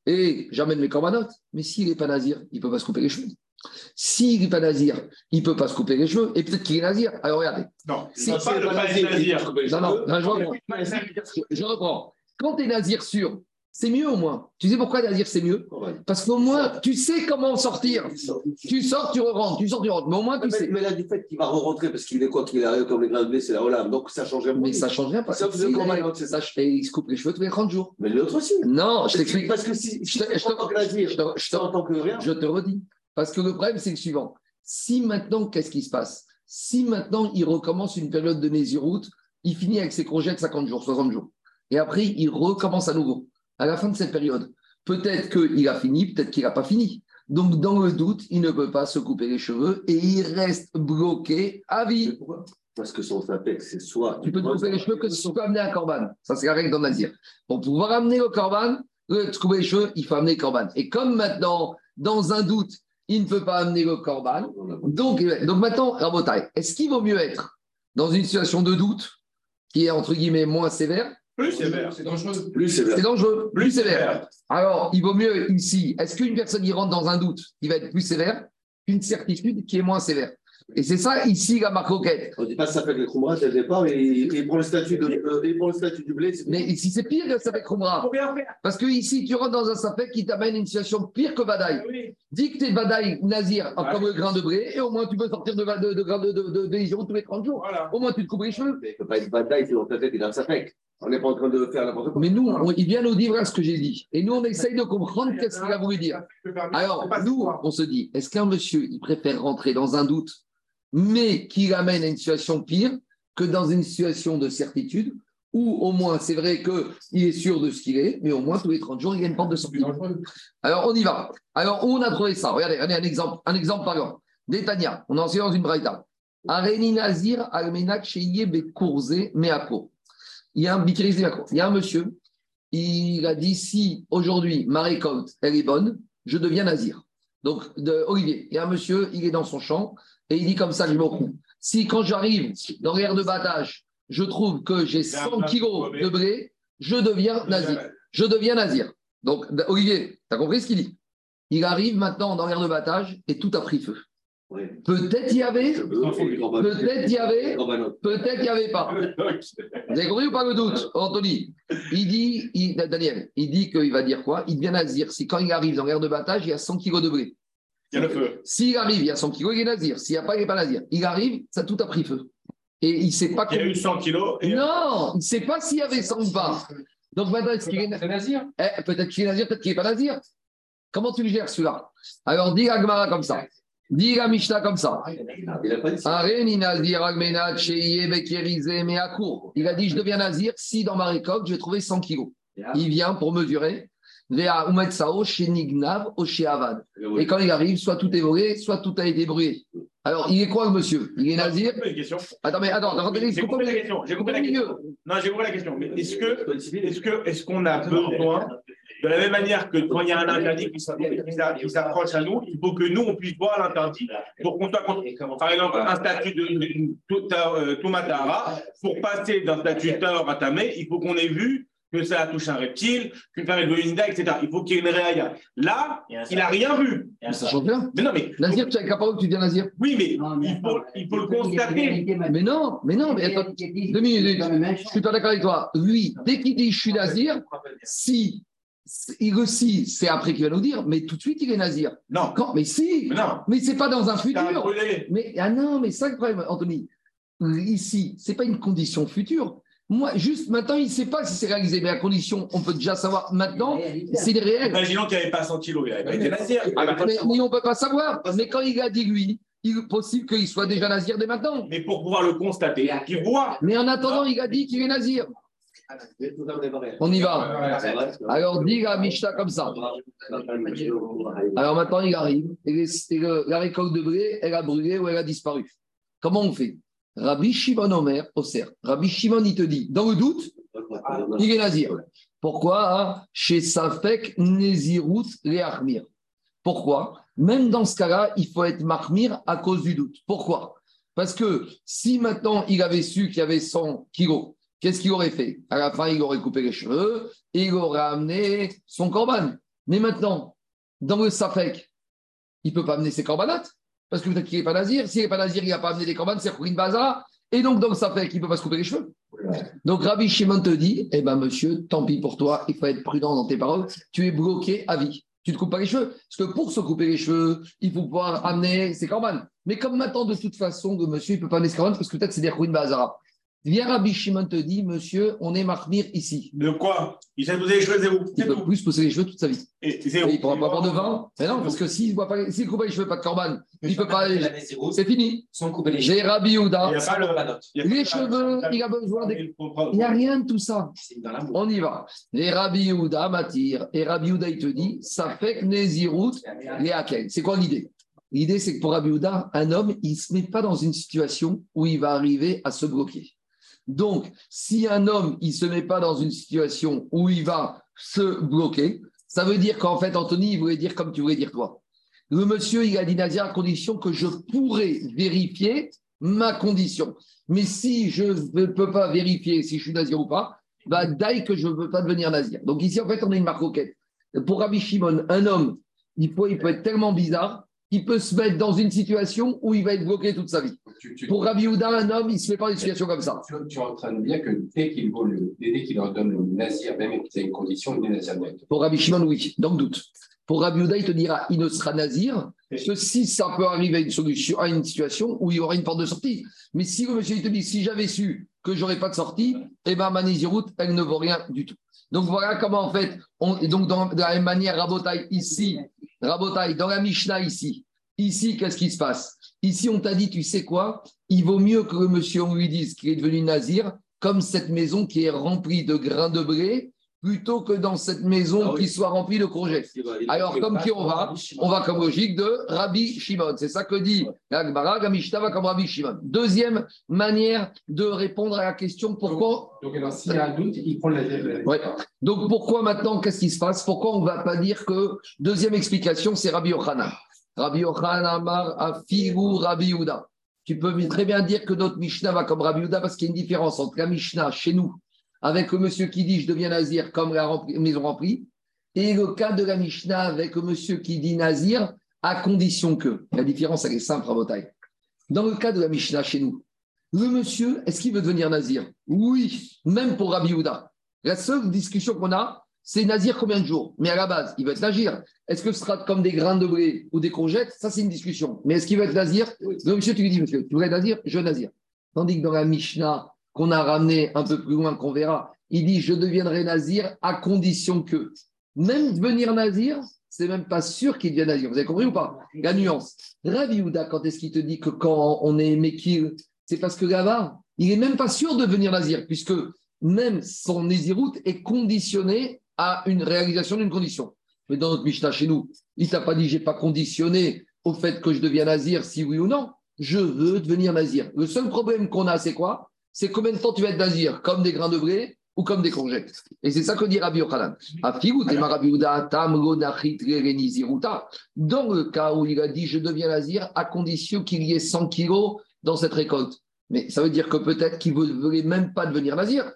et j'amène mes corbanotes. Mais s'il n'est pas Nazir, il ne peut pas se couper les cheveux. S'il n'est pas Nazir, il ne peut pas se couper les cheveux et peut-être qu'il est Nazir. Alors regardez, Non, Si pas pas nazir, nazir. non, non, non, je reprends. Je reprends. Quand tu es Nazir sûr, c'est mieux au moins. Tu sais pourquoi Nazir c'est mieux Corban. Parce qu'au moins, tu sais comment sortir. Tu sors, tu rentres, tu sors, tu rentres. Mais au moins, tu Mais, sais. mais là, du fait qu'il va re-rentrer, parce qu'il est quoi Qu'il arrive comme les grains de blé, c'est la Hollande. Donc ça change rien. Mais ça change rien. Parce que si, il- ça il se coupe les cheveux tous les 30 jours. Mais l'autre aussi. Non, je t'explique. Parce que si. Je te redis. Parce que le problème, c'est le suivant. Si maintenant, qu'est-ce qui se passe? Si maintenant, il recommence une période de Nésiroute, il finit avec ses congés de 50 jours, 60 jours. Et après, il recommence à nouveau. À la fin de cette période, peut-être qu'il a fini, peut-être qu'il n'a pas fini. Donc, dans le doute, il ne peut pas se couper les cheveux et il reste bloqué à vie. Pourquoi? Parce que son sapec, c'est soit. Tu peux te couper les cheveux que si tu peux amener un corban. Ça, c'est la règle dans Nazir. Pour pouvoir amener le corban, le- te couper les cheveux, il faut amener le corban. Et comme maintenant, dans un doute, il ne peut pas amener le corban, donc, donc maintenant, Rabotai, est-ce qu'il vaut mieux être dans une situation de doute qui est entre guillemets moins sévère Plus sévère. C'est dangereux. Plus sévère. C'est dangereux, plus Plus sévère. sévère. Alors, il vaut mieux ici, est-ce qu'une personne qui rentre dans un doute, qui va être plus sévère, qu'une certitude qui est moins sévère Et c'est ça ici la marque roquette. On ne dit pas que ça fait le Khumra dès le départ et il il prend le statut, de, euh, il prend le statut du blé. Mais ici, c'est pire que ça fait Khumra. Parce que ici, tu rentres dans un sapek qui t'amène à une situation pire que Badaï. Oui. Dis que tu es Badaï Nazir Ouais. comme le grain de blé, et au moins tu peux sortir de, de, de, de, de, de, de légion tous les 30 jours. Voilà. Au moins tu te coupes les cheveux. Mais il ne peut pas être bataille, c'est dans ta tête, il a un sapec. On n'est pas en train de faire n'importe quoi. Mais nous, il vient nous dire ce que j'ai dit. Et nous, on essaye de comprendre qu'est-ce qu'il a voulu dire. Alors, nous, on se dit, est-ce qu'un monsieur, il préfère rentrer dans un doute, mais qui l'amène à une situation pire que dans une situation de certitude, où au moins, c'est vrai qu'il est sûr de ce qu'il est, mais au moins, tous les 30 jours, il y a une porte de sortie. Alors, on y va. Alors, où on a trouvé ça? Regardez, regardez un exemple, un exemple par exemple. Détania, on en sait dans une braïta. Areni Nazir, Almenak, Cheyé, Bekourze, Meako. Il y a un. Il y a un monsieur, il a dit si aujourd'hui ma récolte, elle est bonne, je deviens Nazir. Donc, de Olivier, il y a un monsieur, il est dans son champ et il dit comme ça, je me coupe. Si quand j'arrive dans l'air de battage, je trouve que j'ai 100 kilos de blé, je deviens Nazir je deviens nazir. Donc, Olivier, tu as compris ce qu'il dit? Il arrive maintenant dans l'air de battage et tout a pris feu. Oui. Peut-être y avait, Peut-être y avait, peut-être n'y avait pas. Vous avez compris ou pas le doute, Anthony? Il dit, il- Daniel, il dit qu'il va dire quoi? Il devient nazir. Si quand il arrive dans l'air de battage, il y a 100 kilos de blé. Il y a le feu. S'il arrive, il y a 100 kilos, il est nazir. S'il n'y a pas, il n'est pas nazir. Il arrive, ça tout a pris feu. Et il ne sait pas Il y a eu 100 kilos. Et... Non, il ne sait pas s'il y avait 100 ou pas. Donc maintenant, est-ce qu'il est nazir? Eh, peut-être qu'il est nazir, peut-être qu'il n'est pas nazir. Comment tu le gères celui-là? Alors dis la Gemara comme ça. Dis la Mishnah comme ça. Il a pas dit dit je deviens nazir si dans ma récolte je vais trouver 100 kilos. Il vient pour mesurer. Vea umetsao chez Nignav au chez Avad. Et quand il arrive, soit tout est volé, soit tout a été brûlé. Alors, il est quoi le monsieur? Il est nazir? Attends, mais attends, attends, J'ai compris la question. J'ai compris la question. Non, j'ai compris la question. Mais est-ce que, est-ce que, est-ce qu'on a besoin, de la même manière que quand il y a un interdit qui s'a- qui s'a- qui s'approche à nous, il faut que nous, on puisse voir l'interdit pour qu'on soit contre. Par exemple, un statut de, de, de- euh, Tomatara, pour passer d'un statut Taor à Tamé, il faut qu'on ait vu que ça touche un reptile, qu'une femme est devenue etc. Il faut qu'il y ait une réaïa. Là, il n'a rien vu. Mais ça change rien. Mais non, mais. Nazir, tu es capable que tu deviens nazir Oui, mais il faut, il faut le constater. Mais non, mais non, mais attends, deux minutes. Je suis pas d'accord avec toi. Lui, dès qu'il dit je suis nazir, si, il aussi, c'est après qu'il va nous dire, mais tout de suite il est nazir. Non, Quand? Mais si, mais non. mais c'est pas dans un futur. Mais ah non, mais ça le problème, Anthony. Ici, c'est pas une condition future. Moi, juste maintenant, il ne sait pas si c'est réalisé, mais la condition, on peut déjà savoir maintenant, c'est réel. Imaginons qu'il n'y avait pas 100 kilos, il n'avait pas été nazir. Ah, bah, Mais, mais on ne peut pas savoir. Mais quand il a dit lui, il est possible qu'il soit déjà nazir dès maintenant. Mais pour pouvoir le constater, qu'il voit. Mais en attendant, il a dit qu'il est nazir. On y va. Alors, dis la Mishnah comme ça. Alors maintenant, il arrive. Et, la récolte de blé, elle a brûlé ou elle a disparu. Comment on fait? Rabbi Shimon Omer, Oser. Rabbi Shimon, il te dit, dans le doute, il est nazir. Pourquoi? Chez Safek, Nezirut, Réachmir. Pourquoi? Même dans ce cas-là, il faut être marmir à cause du doute. Pourquoi? Parce que si maintenant il avait su qu'il y avait 100 kilos, qu'est-ce qu'il aurait fait? À la fin, il aurait coupé les cheveux et il aurait amené son corban. Mais maintenant, dans le Safek, il ne peut pas amener ses corbanates parce que peut-être qu'il n'est pas nazir. S'il n'est pas nazir, il n'a pas amené des corbanes, c'est une bazar. Et donc, dans le Safek, il ne peut pas se couper les cheveux. Donc, Rabbi Shimon te dit Eh bien, monsieur, tant pis pour toi, il faut être prudent dans tes paroles. Tu es bloqué à vie. Tu ne te coupes pas les cheveux. Parce que pour se couper les cheveux, il faut pouvoir amener ses corbanes. Mais comme maintenant, de toute façon, le monsieur, il ne peut pas amener ses corbanes parce que peut-être c'est des ruines bazara. Viens, Rabbi Shimon te dit Monsieur, on est marmir ici. De quoi? Il s'est posé les cheveux zéro. Il peut plus se poser les cheveux toute sa vie. Et Et zéro. il ne pourra pas boire de vin. Mais non, parce que s'il ne pas, s'il coupe pas les cheveux, pas de corban, il ne peut pas. C'est fini. Sans couper les cheveux. J'ai Rabbi Il Yehuda. n'y a pas le. il y a pas Les le- cheveux, il a besoin des. Il n'y a rien de tout ça. C'est dans l'amour. On y va. Et Rabbi Yehuda m'attire. Et Rabbi Yehuda, il te dit, ça fait que Nézirut, les Hakel. C'est quoi l'idée? L'idée, c'est que pour Rabbi Yehuda, un homme, il ne se met pas dans une situation où il va arriver à se bloquer. Donc, si un homme, il ne se met pas dans une situation où il va se bloquer, ça veut dire qu'en fait, Anthony, il voulait dire comme tu voulais dire toi. Le monsieur, il a dit Nazir à condition que je pourrais vérifier ma condition. Mais si je ne peux pas vérifier si je suis Nazir ou pas, bah, d'aille que je ne veux pas devenir Nazir. Donc ici, en fait, on a une marcoquette. Pour Rabbi Shimon, un homme, il peut être tellement bizarre qu'il peut se mettre dans une situation où il va être bloqué toute sa vie. Tu, tu, Pour Rabbi Houda, un homme, il ne se met pas dans une situation comme ça. tu, tu es en train de dire que dès qu'il qu'il leur donne le nazir, même y a une condition, il est nazir. Pour Rabbi Shimon, oui, dans le doute. Pour Rabbi Houda, il te dira, il ne sera nazir que si ça peut arriver à une, solution, à une situation où il y aura une porte de sortie. Mais si le monsieur il te dit, si j'avais su que j'aurais pas de sortie, eh ben ma Néziroute, elle ne vaut rien du tout. Donc voilà comment en fait, on, et donc dans, de la même manière, Rabotai ici, Rabotai, dans la Mishnah ici, ici, qu'est-ce qui se passe? Ici, on t'a dit, tu sais quoi? Il vaut mieux que le monsieur, on lui dise qu'il est devenu nazir, comme cette maison qui est remplie de grains de blé, plutôt que dans cette maison Ah oui. qui soit remplie de courgettes. Alors, comme qui on va On va comme logique de Rabbi Shimon. C'est ça que dit la Gemara, la Mishnah va comme Rabbi Shimon. Deuxième manière de répondre à la question pourquoi. Donc, alors, s'il y a un doute, il prend nazir. Ouais. Donc, pourquoi maintenant, qu'est-ce qui se passe? Pourquoi on ne va pas dire que. Deuxième explication, c'est Rabbi Yochanan? Rabbi Yochanan Amar Afigu Rabbi Yehuda. Tu peux très bien dire que notre Mishnah va comme Rabbi Yehuda parce qu'il y a une différence entre la Mishnah chez nous, avec le monsieur qui dit je deviens nazir comme la rempli- maison remplie, et le cas de la Mishnah avec le monsieur qui dit nazir à condition que, la différence elle est simple à Dans le cas de la Mishnah chez nous, le monsieur, est-ce qu'il veut devenir nazir? Oui, même pour Rabbi Houda. La seule discussion qu'on a, c'est nazir combien de jours? Mais à la base, il veut être nazir. Est-ce que ce sera comme des grains de blé ou des courgettes? Ça, c'est une discussion. Mais est-ce qu'il veut être nazir? Le monsieur, tu lui dis, monsieur, tu veux être nazir? Je veux nazir. Tandis que dans la Mishnah, qu'on a ramené un peu plus loin, qu'on verra, il dit, je deviendrai nazir à condition que. Même devenir nazir, c'est même pas sûr qu'il devienne nazir. Vous avez compris ou pas? La nuance. Ravi Houda, quand est-ce qu'il te dit que quand on est Mekil, c'est parce que là-bas, il n'est même pas sûr de devenir nazir, puisque même son Néziroute est conditionné à une réalisation d'une condition. Mais dans notre Mishnah chez nous, il t'a pas dit j'ai pas conditionné au fait que je deviens nazir, si oui ou non. Je veux devenir nazir. Le seul problème qu'on a, c'est quoi? C'est combien de temps tu vas être nazir Comme des grains de blé ou comme des courgettes? Et c'est ça que dit Rabbi Yochanan. Dans le cas où il a dit je deviens nazir, à condition qu'il y ait 100 kilos dans cette récolte. Mais ça veut dire que peut-être qu'il ne voulait même pas devenir nazir.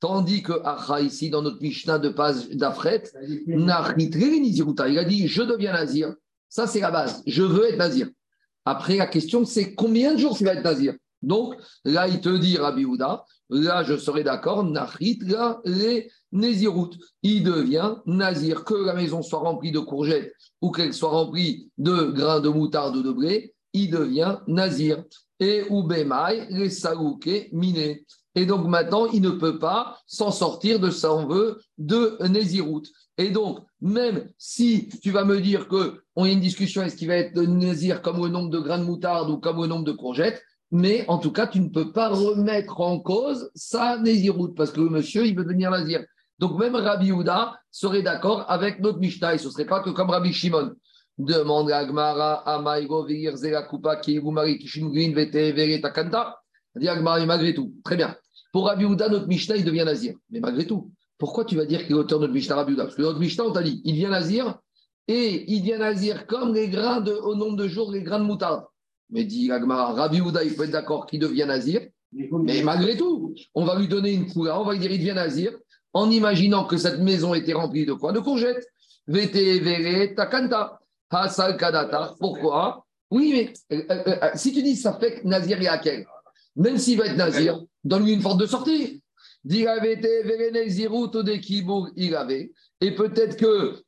Tandis que Acha, ici, dans notre Mishnah de Paz d'Afret, il a dit Je deviens nazir. Ça, c'est la base. Je veux être nazir. Après, la question, c'est combien de jours tu vas être nazir? Donc, là, il te dit, Rabbi Houda, là, je serai d'accord, Nachrit, là, les Nézirut. Il devient nazir. Que la maison soit remplie de courgettes ou qu'elle soit remplie de grains de moutarde ou de blé, il devient nazir. Et Ubemai, les Saouké, miné. Et donc maintenant, il ne peut pas s'en sortir de son vœu de Nézirut. Et donc, même si tu vas me dire qu'on a une discussion, est-ce qu'il va être Nézir comme au nombre de grains de moutarde ou comme au nombre de courgettes, mais en tout cas, tu ne peux pas remettre en cause sa Nézirut, parce que le monsieur, il veut devenir Nazir. Donc même Rabbi Houda serait d'accord avec notre Mishnah, et ce ne serait pas que comme Rabbi Shimon. Demande à Gmara, Amaïgo, Vir, Zera, Kupa, Kiyugumari, Kishimugrin, Vete, Vere, Takanta. Dit Agmara, malgré tout. Très bien. Pour Rabbi Houda, notre Mishnah, il devient nazir. Mais malgré tout, pourquoi tu vas dire qu'il est auteur de notre Mishnah, Rabbi Houda? Parce que notre Mishnah, on t'a dit, il vient nazir et il vient nazir comme les grains de, au nombre de jours, les grains de moutarde. Mais dit Agmara, Rabbi Houda, il peut être d'accord qu'il devient nazir. Mais malgré tout, on va lui donner une couleur, on va lui dire il devient nazir en imaginant que cette maison était remplie de quoi De courgettes. Vete, vere, takanta. Hasal, kadata. Pourquoi Oui, mais euh, euh, euh, si tu dis ça fait que nazir et quel même s'il va être nazir, donne-lui une porte de sortie. il avait. Et peut-être que,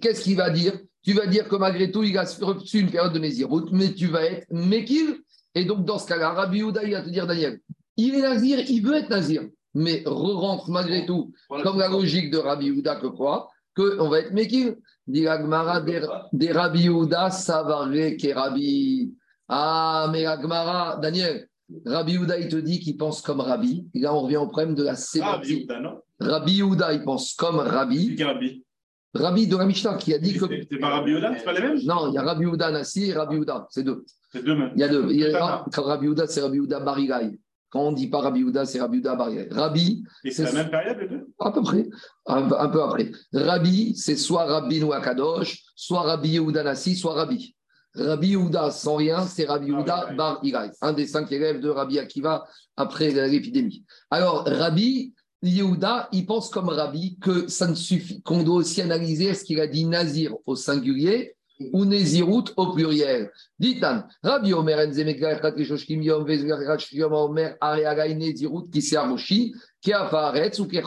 qu'est-ce qu'il va dire Tu vas dire que malgré tout, il a reçu une période de Nézirut, mais tu vas être Mekil. Et donc, dans ce cas-là, Rabbi Houda, il va te dire, Daniel, il est nazir, il veut être nazir, mais re-rentre malgré tout, comme la logique de Rabbi Houda que croit, qu'on va être Mekil. Dit Agmara des Rabbi Houda, Savare, Rabbi. Ah, mais Agmara, Daniel, Rabbi Houda, il te dit qu'il pense comme Rabbi. Et là, on revient au problème de la sémantique. Rabbi Houda, il pense comme Rabbi. Rabbi de la Mishnah qui a dit que. C'est pas Rabbi Houda C'est pas les mêmes? Non, il y a Rabbi Houda Nassi et Rabbi Houda. C'est deux. C'est deux mêmes. Il y a deux. Il y a, quand Rabbi Houda, c'est Rabbi Houda Barigaï. Quand on dit pas Rabbi Houda, c'est Rabbi Houda Barigaï. Rabbi. Et c'est la même période, les deux? À peu près. Un, un peu après. Rabbi, c'est soit Rabbi Nouakadosh, soit Rabbi Houda Nassi, soit Rabbi. Rabbi Yehuda sans rien, c'est Rabbi ah, Bar Irai, un des cinq élèves de Rabbi Akiva après l'épidémie. Alors, Rabbi Yehuda, il pense comme Rabbi que ça ne suffit, qu'on doit aussi analyser ce qu'il a dit Nazir au singulier ou Nézirut au pluriel. Ditan, Rabbi Omer Omer Areagai Nézirut qui s'est qui a Faretz ou qui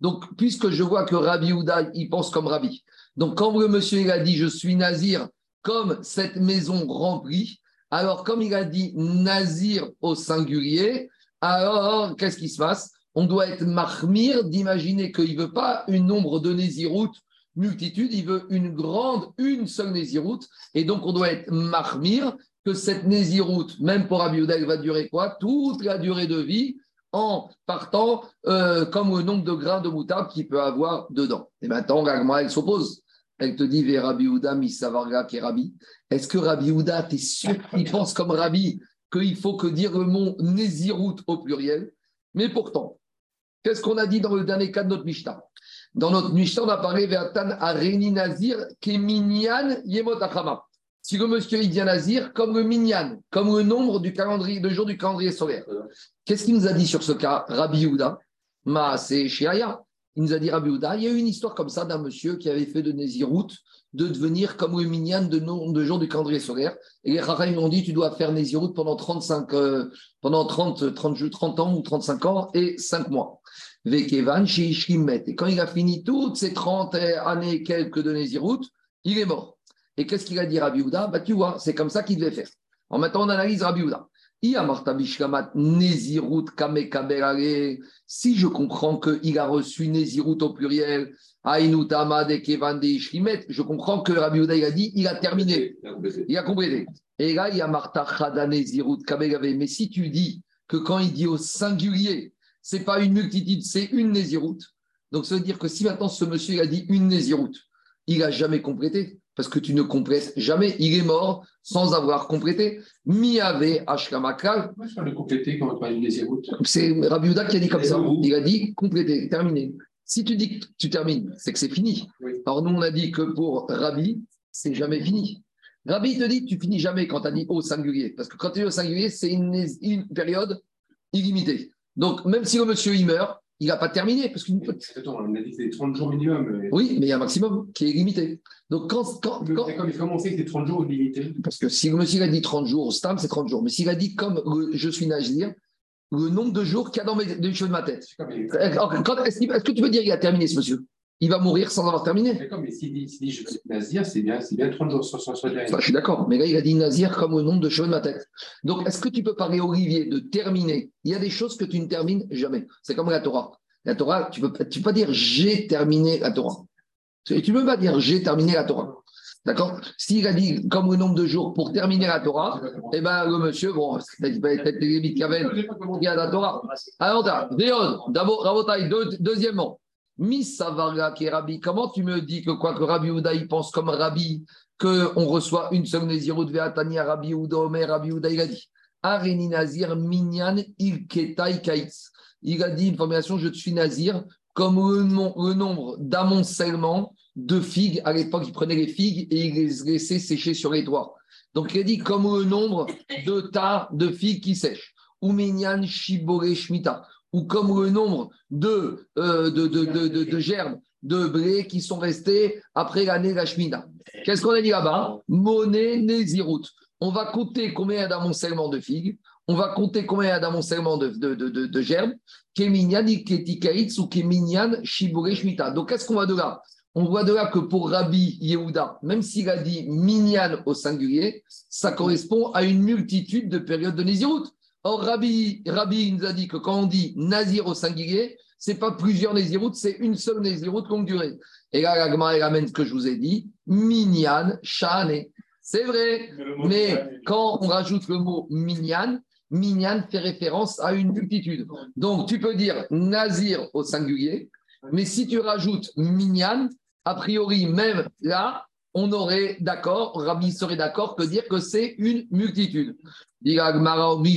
Donc, puisque je vois que Rabbi Yehuda, il pense comme Rabbi. Donc, quand le monsieur il a dit je suis Nazir, comme cette maison remplie, alors comme il a dit Nazir au singulier, alors qu'est-ce qui se passe? On doit être marmire d'imaginer qu'il ne veut pas une nombre de Néziroutes multitude, il veut une grande, une seule Néziroute, et donc on doit être marmire que cette Néziroute, même pour Abiudel, va durer quoi? Toute la durée de vie en partant euh, comme le nombre de grains de moutarde qu'il peut avoir dedans. Et maintenant, la elle s'oppose. Elle te dit, Ve Rabbi Houda, Misavarga, qui Rabbi. Est-ce que Rabbi Houda, tu es sûr qu'il pense comme Rabbi qu'il faut que dire le mot au pluriel? Mais pourtant, qu'est-ce qu'on a dit dans le dernier cas de notre Mishnah? Dans notre Mishnah, on a parlé Ve'atan Areni Nazir, Keminyan Yemot Achama. Si le monsieur il vient Nazir, comme le Minyan, comme le nombre du calendrier, de jours du calendrier solaire. Qu'est-ce qu'il nous a dit sur ce cas Rabbi Houda Ma, c'est Shiaya. Il nous a dit Rabbi Houda, il y a eu une histoire comme ça d'un monsieur qui avait fait de Nézirout de devenir comme le minyan de nombre de jours du calendrier solaire. Et les Rahim ont dit tu dois faire Nézirout pendant 35, euh, pendant 30, 30, 30 ans ou 35 ans et 5 mois. Vekevan Et quand il a fini toutes ces 30 années quelques de Nézirout, il est mort. Et qu'est-ce qu'il a dit Rabbi Houda? Bah, Tu vois, c'est comme ça qu'il devait faire. En maintenant, on analyse Rabbi Houda. Si je comprends qu'il a reçu Nézirut au pluriel, je comprends que Rabbi Houda a dit il a terminé. Il a complété. Et là, il y a Marta Mais si tu dis que quand il dit au singulier, c'est pas une multitude, c'est une Nézirut. Donc ça veut dire que si maintenant ce monsieur il a dit une Nézirut, il n'a jamais complété parce que tu ne complètes jamais. Il est mort sans avoir complété. Miave Ashkamakal. Pourquoi le compléter quand on parle C'est Rabbi Uda qui a dit comme ça. Il a dit compléter, terminer. Si tu dis que tu termines, c'est que c'est fini. Alors nous, on a dit que pour Rabbi, c'est jamais fini. Rabbi te dit tu finis jamais quand tu as dit au singulier. Parce que quand tu es au singulier, c'est une, une période illimitée. Donc, même si le monsieur il meurt, il n'a pas terminé. Parce qu'une... Attends, on a dit que c'était 30 jours minimum. Oui, mais il y a un maximum qui est limité. Donc, quand. quand, quand... mais comment on sait que c'est 30 jours limité Parce que si le monsieur a dit 30 jours, Stam, c'est 30 jours. Mais s'il a dit comme je suis Nazir, le nombre de jours qu'il y a dans mes, les cheveux de ma tête. Est-ce que tu veux dire qu'il a terminé ce monsieur? Il va mourir sans avoir terminé. D'accord, mais s'il dit, dit, je suis Nazir, c'est bien, bien 30 jours sans, sans, Je suis d'accord, mais là, il a dit Nazir comme au nombre de cheveux de ma tête. Donc, est-ce que tu peux parler, Olivier, de terminer Il y a des choses que tu ne termines jamais. C'est comme la Torah. La Torah, tu ne peux, peux, pas dire j'ai terminé la Torah. Tu ne peux pas dire j'ai terminé la Torah. D'accord S'il a dit comme le nombre de jours pour terminer la Torah, eh bien, le monsieur, bon, être les limites qu'il y a la Torah. Alors, d'abord, deuxièmement, Rabbi, comment tu me dis que quoi que Rabbi Ouda, pense comme Rabbi, qu'on reçoit une seule Nézirut Veatania, Rabbi Ouda Omer, Rabbi Ouda, il a dit Areni Nazir Minyan Ilketai Kaitz. Il a dit une formulation Je suis Nazir comme le, nombre d'amoncellements de figues. À l'époque, il prenait les figues et il les laissait sécher sur les toits. Donc il a dit comme le nombre de tas de figues qui sèchent. Ou Minyan Shibore Shmita ou comme le nombre de, euh, de, de, de, de, gerbes de blé qui sont restés après l'année la Qu'est-ce qu'on a dit là-bas? Monnaie Nézirut. On va compter combien il y a d'amoncellement de figues, on va compter combien il y a d'amoncellement de, de, de, de, gerbes, Keminyan Shmita. Donc qu'est-ce qu'on voit de là? On voit de là que pour Rabbi Yehuda, même s'il a dit minyan au singulier, ça correspond à une multitude de périodes de Nézirut. Or, Rabbi, Rabbi nous a dit que quand on dit Nazir au singulier, ce n'est pas plusieurs Néziroutes, c'est une seule Néziroute longue durée. Et là, l'agma, ramène ce que je vous ai dit, Minyan, Shane. C'est vrai, mais, quand on rajoute le mot Minyan, Minyan fait référence à une multitude. Donc, tu peux dire Nazir au singulier, mais si tu rajoutes Minyan, a priori, même là, on aurait d'accord, Rabbi serait d'accord que dire que c'est une multitude. Rabbi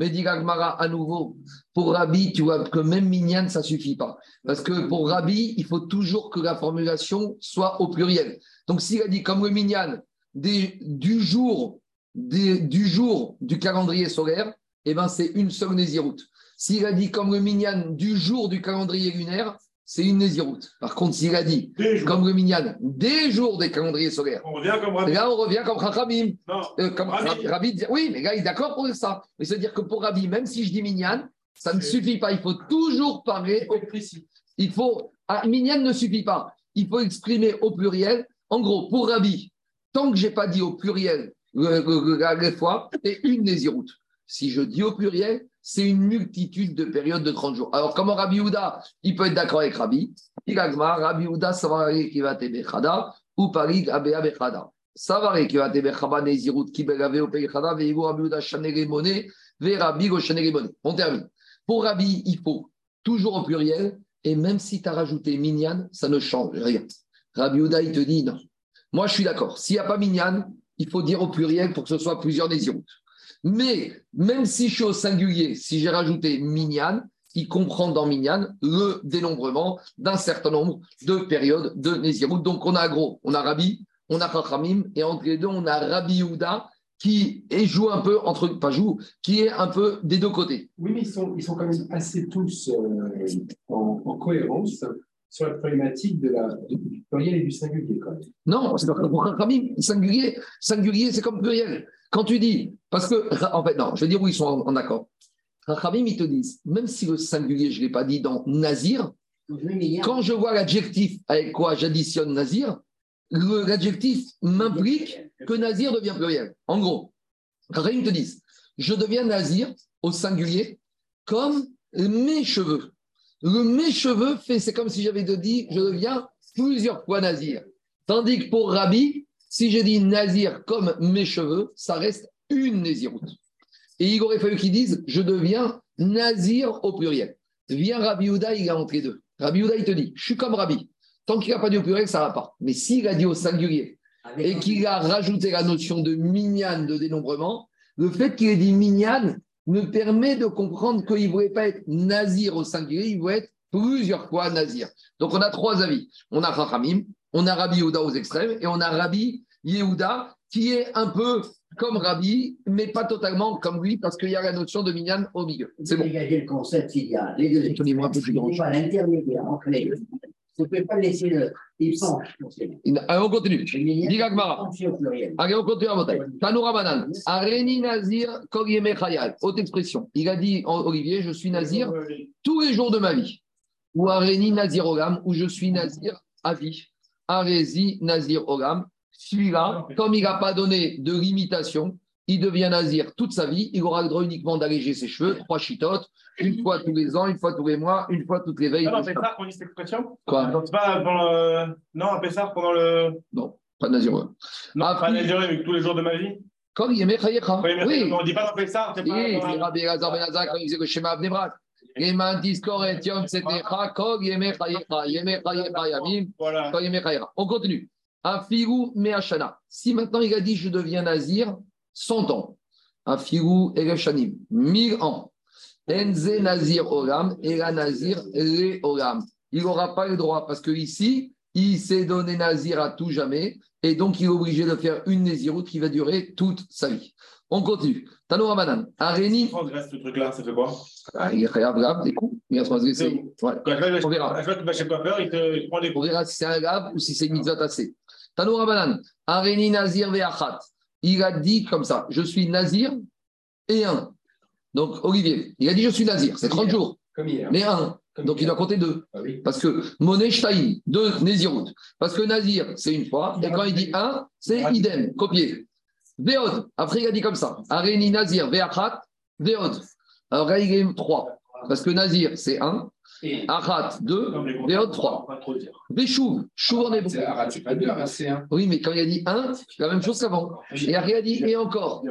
mais dit Gagmara à nouveau, pour Rabbi, tu vois que même Minyan, ça ne suffit pas. Parce que pour Rabbi, il faut toujours que la formulation soit au pluriel. Donc s'il a dit comme le Minyan, du, jour, du jour du calendrier solaire, eh ben, c'est une seule Néziroute. S'il a dit comme le Minyan du jour du calendrier lunaire, c'est une Néziroute. Par contre, s'il a dit comme le Minyan des jours des calendriers solaires, on revient comme Rabbi. Là, on revient comme Rabbi. Euh, comme Rabbi. Oui, mais là, il est d'accord pour ça. Mais c'est-à-dire que pour Rabbi, même si je dis Minyan, ça ne suffit pas. Il faut toujours parler au précis. Il faut. Ah, minyan ne suffit pas. Il faut exprimer au pluriel. En gros, pour Rabbi, tant que je n'ai pas dit au pluriel la fois, c'est une Néziroute. Si je dis au pluriel, c'est une multitude de périodes de 30 jours. Alors, comment Rabbi Houda, il peut être d'accord avec Rabbi? Rabbi Houda, Savaré qui va Bechada, ou Parig Abea Bechada. Savaré qui va Bechaba Nezirut, qui Belave au Bechada, Veigo Rabbi Houda Shanegemone, Ve Rabbi Go Shanegemone. On termine. Pour Rabbi, il faut toujours au pluriel, et même si tu as rajouté Minyan, ça ne change rien. Rabbi Houda, il te dit non. Moi, je suis d'accord. S'il n'y a pas Minyan, il faut dire au pluriel pour que ce soit plusieurs Nézirut. Mais même si je suis au singulier, si j'ai rajouté minyan, il comprend dans Minyan le dénombrement d'un certain nombre de périodes de Nézirut. Donc on a gros, on a Rabbi, on a Chachamim, et entre les deux, on a Rabbi Yehuda qui joue un peu entre, pas joue, qui est un peu des deux côtés. Oui, mais ils sont, ils sont quand même assez tous euh, en cohérence sur la problématique de la, du pluriel et du singulier. Quand même. Non, c'est pas pour singulier, singulier, c'est comme pluriel. Quand tu dis, parce que, en fait, non, je vais dire où ils sont en, en accord. Chachamim, ils te disent, même si le singulier, je ne l'ai pas dit dans Nazir, quand je vois l'adjectif avec quoi j'additionne Nazir, l'adjectif m'implique que Nazir devient pluriel. En gros, Chachamim te disent, je deviens Nazir au singulier comme mes cheveux. Le mes cheveux fait, c'est comme si j'avais dit, je deviens plusieurs fois Nazir. Tandis que pour Rabbi, si j'ai dit Nazir comme mes cheveux, ça reste une Naziroute. Et il aurait fallu qu'ils disent je deviens Nazir au pluriel. Viens Rabbi Houda, il est entre les deux. Rabbi Houda, il te dit je suis comme Rabbi. Tant qu'il n'a pas dit au pluriel, ça ne va pas. Mais s'il a dit au singulier et qu'il a rajouté la notion de minyan de dénombrement, le fait qu'il ait dit minyan me permet de comprendre qu'il ne voulait pas être nazir au singulier, il voulait être plusieurs fois nazir. Donc on a trois avis. On a Chachamim, on a Rabbi Yehuda aux extrêmes et on a Rabbi Yehuda qui est un peu comme Rabbi, mais pas totalement comme lui parce qu'il y a la notion de minyan au milieu. C'est bon. le concept s'il y a les deux Donnez-moi un peu plus grand. Il n'y a l'intermédiaire entre les deux. Vous ne pouvez pas laisser le. Il penche. pour ces- Allez, on continue. Pluriel. Allez, on continue à monter. Tanoura Banan. Areni Nazir Koryeme Chayal. Haute expression. Il a dit, Olivier, je suis Nazir tous les jours de ma vie. Ou Areni Nazir Ogam, où je suis Nazir à vie. Arési Nazir Ogam. Celui-là, comme il n'a pas donné de limitation, il devient Nazir toute sa vie. Il aura le droit uniquement d'alléger ses cheveux, trois chitotes, une fois tous les ans, une fois tous les mois, une fois toutes les veilles. Ah non, Pessar, qu'on dit cette expression Quoi Non, c'est pas pendant le... Non, à Pessar, pendant le... Non, pas Nazir. Non, Ah, pas Naziré, mais tous les jours de ma vie. Koryeme Chayecha. Oui, mais Oui. on dit pas dans Pessar, c'est Oui, pas... c'est Rabbi Elazar Ben Azar quand il faisait le schéma Abnebrak. On continue. Si maintenant il a dit je deviens Nazir, 100 ans. Afigu Ereshanim, 1000 ans. Enze Nazir Olam, et la Nazir Le Olam. Il n'aura pas le droit parce que ici, il s'est donné Nazir à tout jamais et donc il est obligé de faire une Naziroute qui va durer toute sa vie. On continue. Tanoura Banan. Areni. Transgresse ce truc-là, ça fait quoi? Ah, il est grave, grave, des coups. Il va se transgresser. Ouais. On verra. il te prend des On coups. verra si c'est un grave ou si c'est une mitzvah tassée. Tanoura Banan. Areni Nazir Veachat. Il a dit comme ça je suis Nazir et un. Donc, Olivier, il a dit je suis Nazir, c'est 30 jours, Comme hier. mais un. Comme Donc, il doit compter deux. Ah oui. Parce que Monet Shtaïm, deux Nézirut. Parce que Nazir, c'est une fois. Et quand il dit un, c'est idem, copié. Véod. Après, il a dit comme ça. Areni Nazir, Veachat, Véod. Alors là, il trois. Parce que Nazir, c'est un. Trois. Pas trop dire. Véchouv, Chouv en hébreu. Arad, c'est pas Arad, c'est un. Oui, mais quand il a dit un, c'est la même chose qu'avant. Et après, il a dit et encore.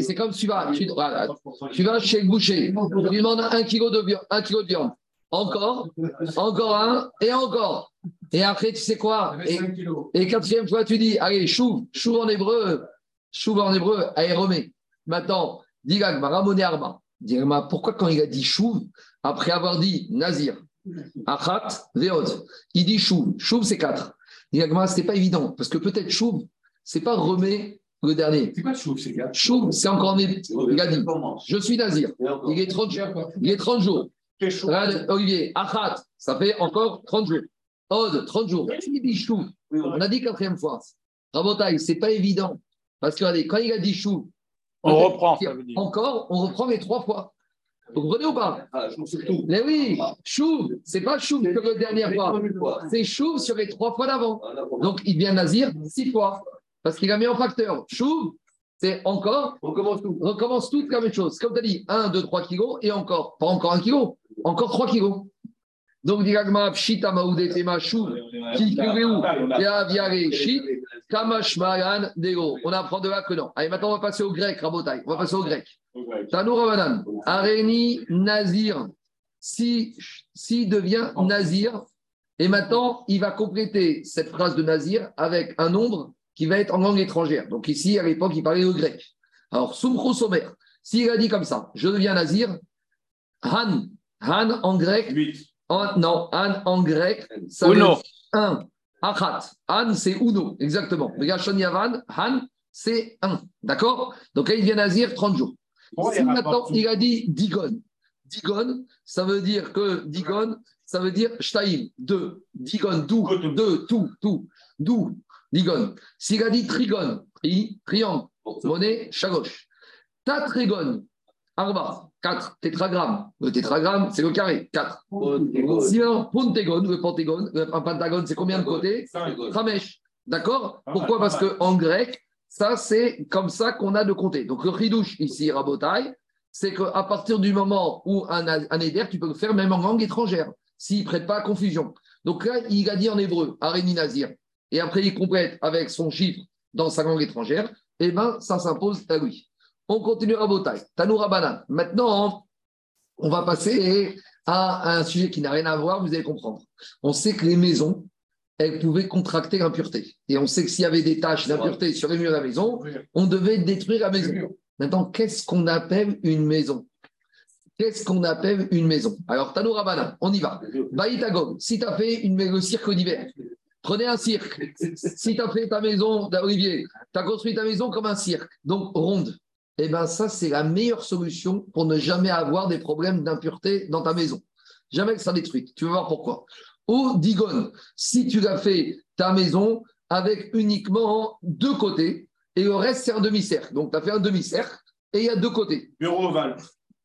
C'est comme tu vas, tu, voilà, tu vas chez le boucher, tu lui demandes un kilo de viande, un kilo de viande. Encore, encore un, et encore. Et après, tu sais quoi? Et, 5 kilos. et quatrième fois, tu dis, allez, chou, chou en hébreu, chou en hébreu, aéromé. Maintenant, dis Gagma, Ramoné Arba. Dis Gagma, pourquoi quand il a dit chou, après avoir dit Nazir, Achat, Veod, il dit chou, chou c'est quatre. Dis Gagma, c'était pas évident, parce que peut-être chou, c'est pas remé le dernier. C'est quoi le chouf, ces gars Chou, c'est encore né. Il a dit, je suis Nazir. Il est 30 jours. Il est 30 jours. Olivier, Achat, ça fait encore 30 jours. Ode, 30 jours. Il dit chou. On a dit quatrième fois. Rabotaille, c'est pas évident. Parce que regardez, quand il a dit chou, On reprend, encore, on reprend les trois fois. Vous comprenez ou pas Ah. Mais oui, chou, c'est pas chou sur la dernière fois. C'est chou sur les trois fois d'avant. Donc il vient Nazir six fois. Parce qu'il a mis en facteur. Chou, c'est encore On commence tout. on recommence toute la même chose. Comme tu as dit, 1, 2, 3 kilos et encore. Pas encore 1 kilo, encore 3 kilos. Donc, Diragma, Pshita Maoude Tema Chou, qui où Dego. On apprend de là que non. Allez, maintenant, on va passer au grec, Rabotai. On va passer au grec. Tanou Ravanan, Areni Nazir. Si, si devient Nazir, et maintenant, il va compléter cette phrase de Nazir avec un nombre qui va être en langue étrangère. Donc ici, à l'époque, il parlait au grec. Alors, Sumcho Somer, s'il a dit comme ça, je deviens Nazir, Han, Han en grec, 8. En- non, Han en grec, ça veut dire un. Achat. Han, c'est uno, exactement. Mais Gachon Yavan, Han, c'est un. D'accord? Donc là, il vient à dire 30 jours. Si maintenant, il a dit Digon. Digon, ça veut dire que Digon, ça veut dire Shtaim, deux. Digon, d'où, deux, tout, tout. D'où, Digon. S'il a dit Trigon, tri, triangle, monnaie, chagoche. Tatrigon, arba, 4, tétragramme. Le tétragramme, c'est le carré, 4. Sinon, pentagone, le pentagone, un pentagone, c'est combien de côtés 5. Ramesh. D'accord Pas Pourquoi Parce qu'en grec, ça, c'est comme ça qu'on a de compter. Donc, le chidouche ici, Rabotai, c'est qu'à partir du moment où un, un éder, tu peux le faire même en langue étrangère, s'il ne prête pas à confusion. Donc là, il a dit en hébreu, Aréni Nazir, et après il complète avec son chiffre dans sa langue étrangère, et bien, ça s'impose à lui. On continue Rabotai. Tanoura Banan. Maintenant, on va passer à un sujet qui n'a rien à voir, vous allez comprendre. On sait que les maisons, elles pouvaient contracter l'impureté. Et on sait que s'il y avait des taches d'impureté sur les murs de la maison, on devait détruire la maison. Maintenant, qu'est-ce qu'on appelle une maison? Qu'est-ce qu'on appelle une maison? Alors, Tano Rabana, on y va. Baïtagog, si tu as fait une, le cirque d'hiver, prenez un cirque. Si tu as fait ta maison, Olivier, tu as construit ta maison comme un cirque, donc ronde. Eh bien, ça, c'est la meilleure solution pour ne jamais avoir des problèmes d'impureté dans ta maison. Jamais que ça détruite. Tu vas voir pourquoi? Ou Digon, si tu l'as fait ta maison avec uniquement deux côtés et le reste, c'est un demi-cercle. Donc, tu as fait un demi-cercle et il y a deux côtés. Bureau ovale.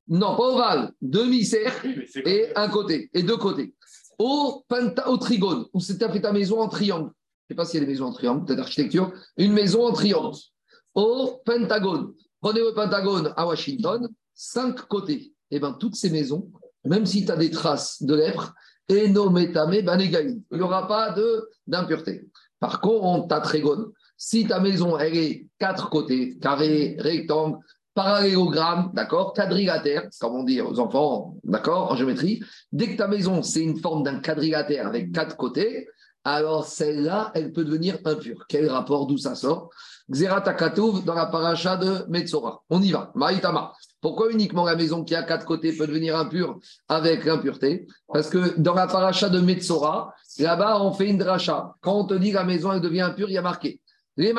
Non, pas ovale, demi-cercle Oui, et un côté, et deux côtés. Au, penta, au trigone, où tu as fait ta maison en triangle. Je ne sais pas s'il y a des maisons en triangle, peut-être architecture. Une maison en triangle. Au pentagone, prenez le pentagone à Washington, cinq côtés. Et bien, toutes ces maisons, même si tu as des traces de lèpre, et nos métamé, ben égal. Il n'y aura pas d'impureté. Par contre, on t'a trigone. Si ta maison, elle est quatre côtés, carré, rectangle, parallélogramme, d'accord, quadrilatère, comme on dit aux enfants, d'accord, en géométrie. Dès que ta maison, c'est une forme d'un quadrilatère avec quatre côtés, alors celle-là, elle peut devenir impure. Quel rapport d'où ça sort? Xeratakatouv dans la paracha de Metzora. On y va. Maïtama. Pourquoi uniquement la maison qui a quatre côtés peut devenir impure avec l'impureté? Parce que dans la paracha de Metzora, là-bas, on fait une dracha. Quand on te dit que la maison, elle devient impure, il y a marqué. Les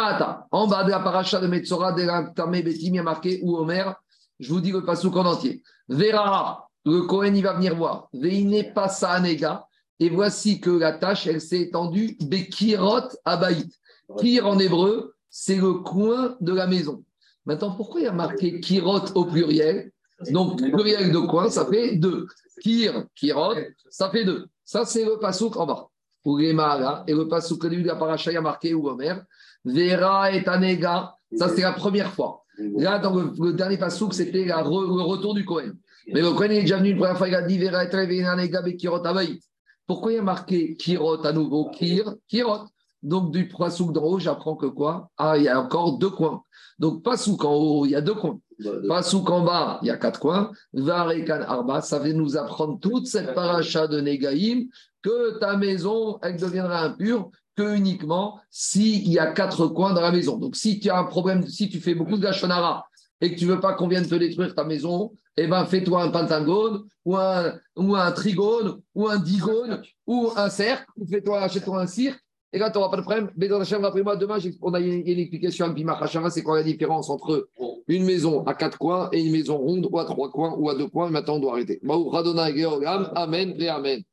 en bas de la paracha de Metzora, de la il y a marqué, ou Omer, je vous dis le pasouk en entier. Verara, le Kohen, il va venir voir. Veine passa anega, et voici que la tâche, elle s'est étendue, Bekirot abaït. Kir en hébreu, c'est le coin de la maison. Maintenant, pourquoi il y a marqué Kirot au pluriel Donc, pluriel de coin, ça fait deux. Kir, Kirot, ça fait deux. Ça, c'est le pasouk en bas. Ou et le pasouk de la paracha, y a marqué ou Omer. Vera et Anega, ça c'est la première fois. Là, le, dernier pasouk, c'était le retour du Cohen. Mais le Cohen il est déjà venu une première fois, il a dit Vera et Anega, abaït. Pourquoi il y a marqué Kirot à nouveau Kir, Kirot? Donc, du pasouk d'en haut, j'apprends que quoi? Ah, il y a encore deux coins. Donc, pasouk en haut, il y a deux coins. Pasouk en bas, il y a quatre coins. Varekan Arba, ça va nous apprendre toute cette paracha de Negaïm que ta maison, elle deviendra impure que uniquement s'il y a quatre coins dans la maison. Donc, si tu as un problème, si tu fais beaucoup de gachonara et que tu veux pas qu'on vienne te détruire ta maison, eh ben, fais-toi un pentagone ou un, ou un trigone ou un digone ou un cercle, ou fais-toi, achète-toi un cirque. Et là, tu n'auras pas de problème. Mais dans la chambre, après moi, demain, on a une, explication à Pimach Hashava, c'est quoi la différence entre une maison à quatre coins et une maison ronde ou à trois coins ou à deux coins. Maintenant, on doit arrêter. Amen Amen.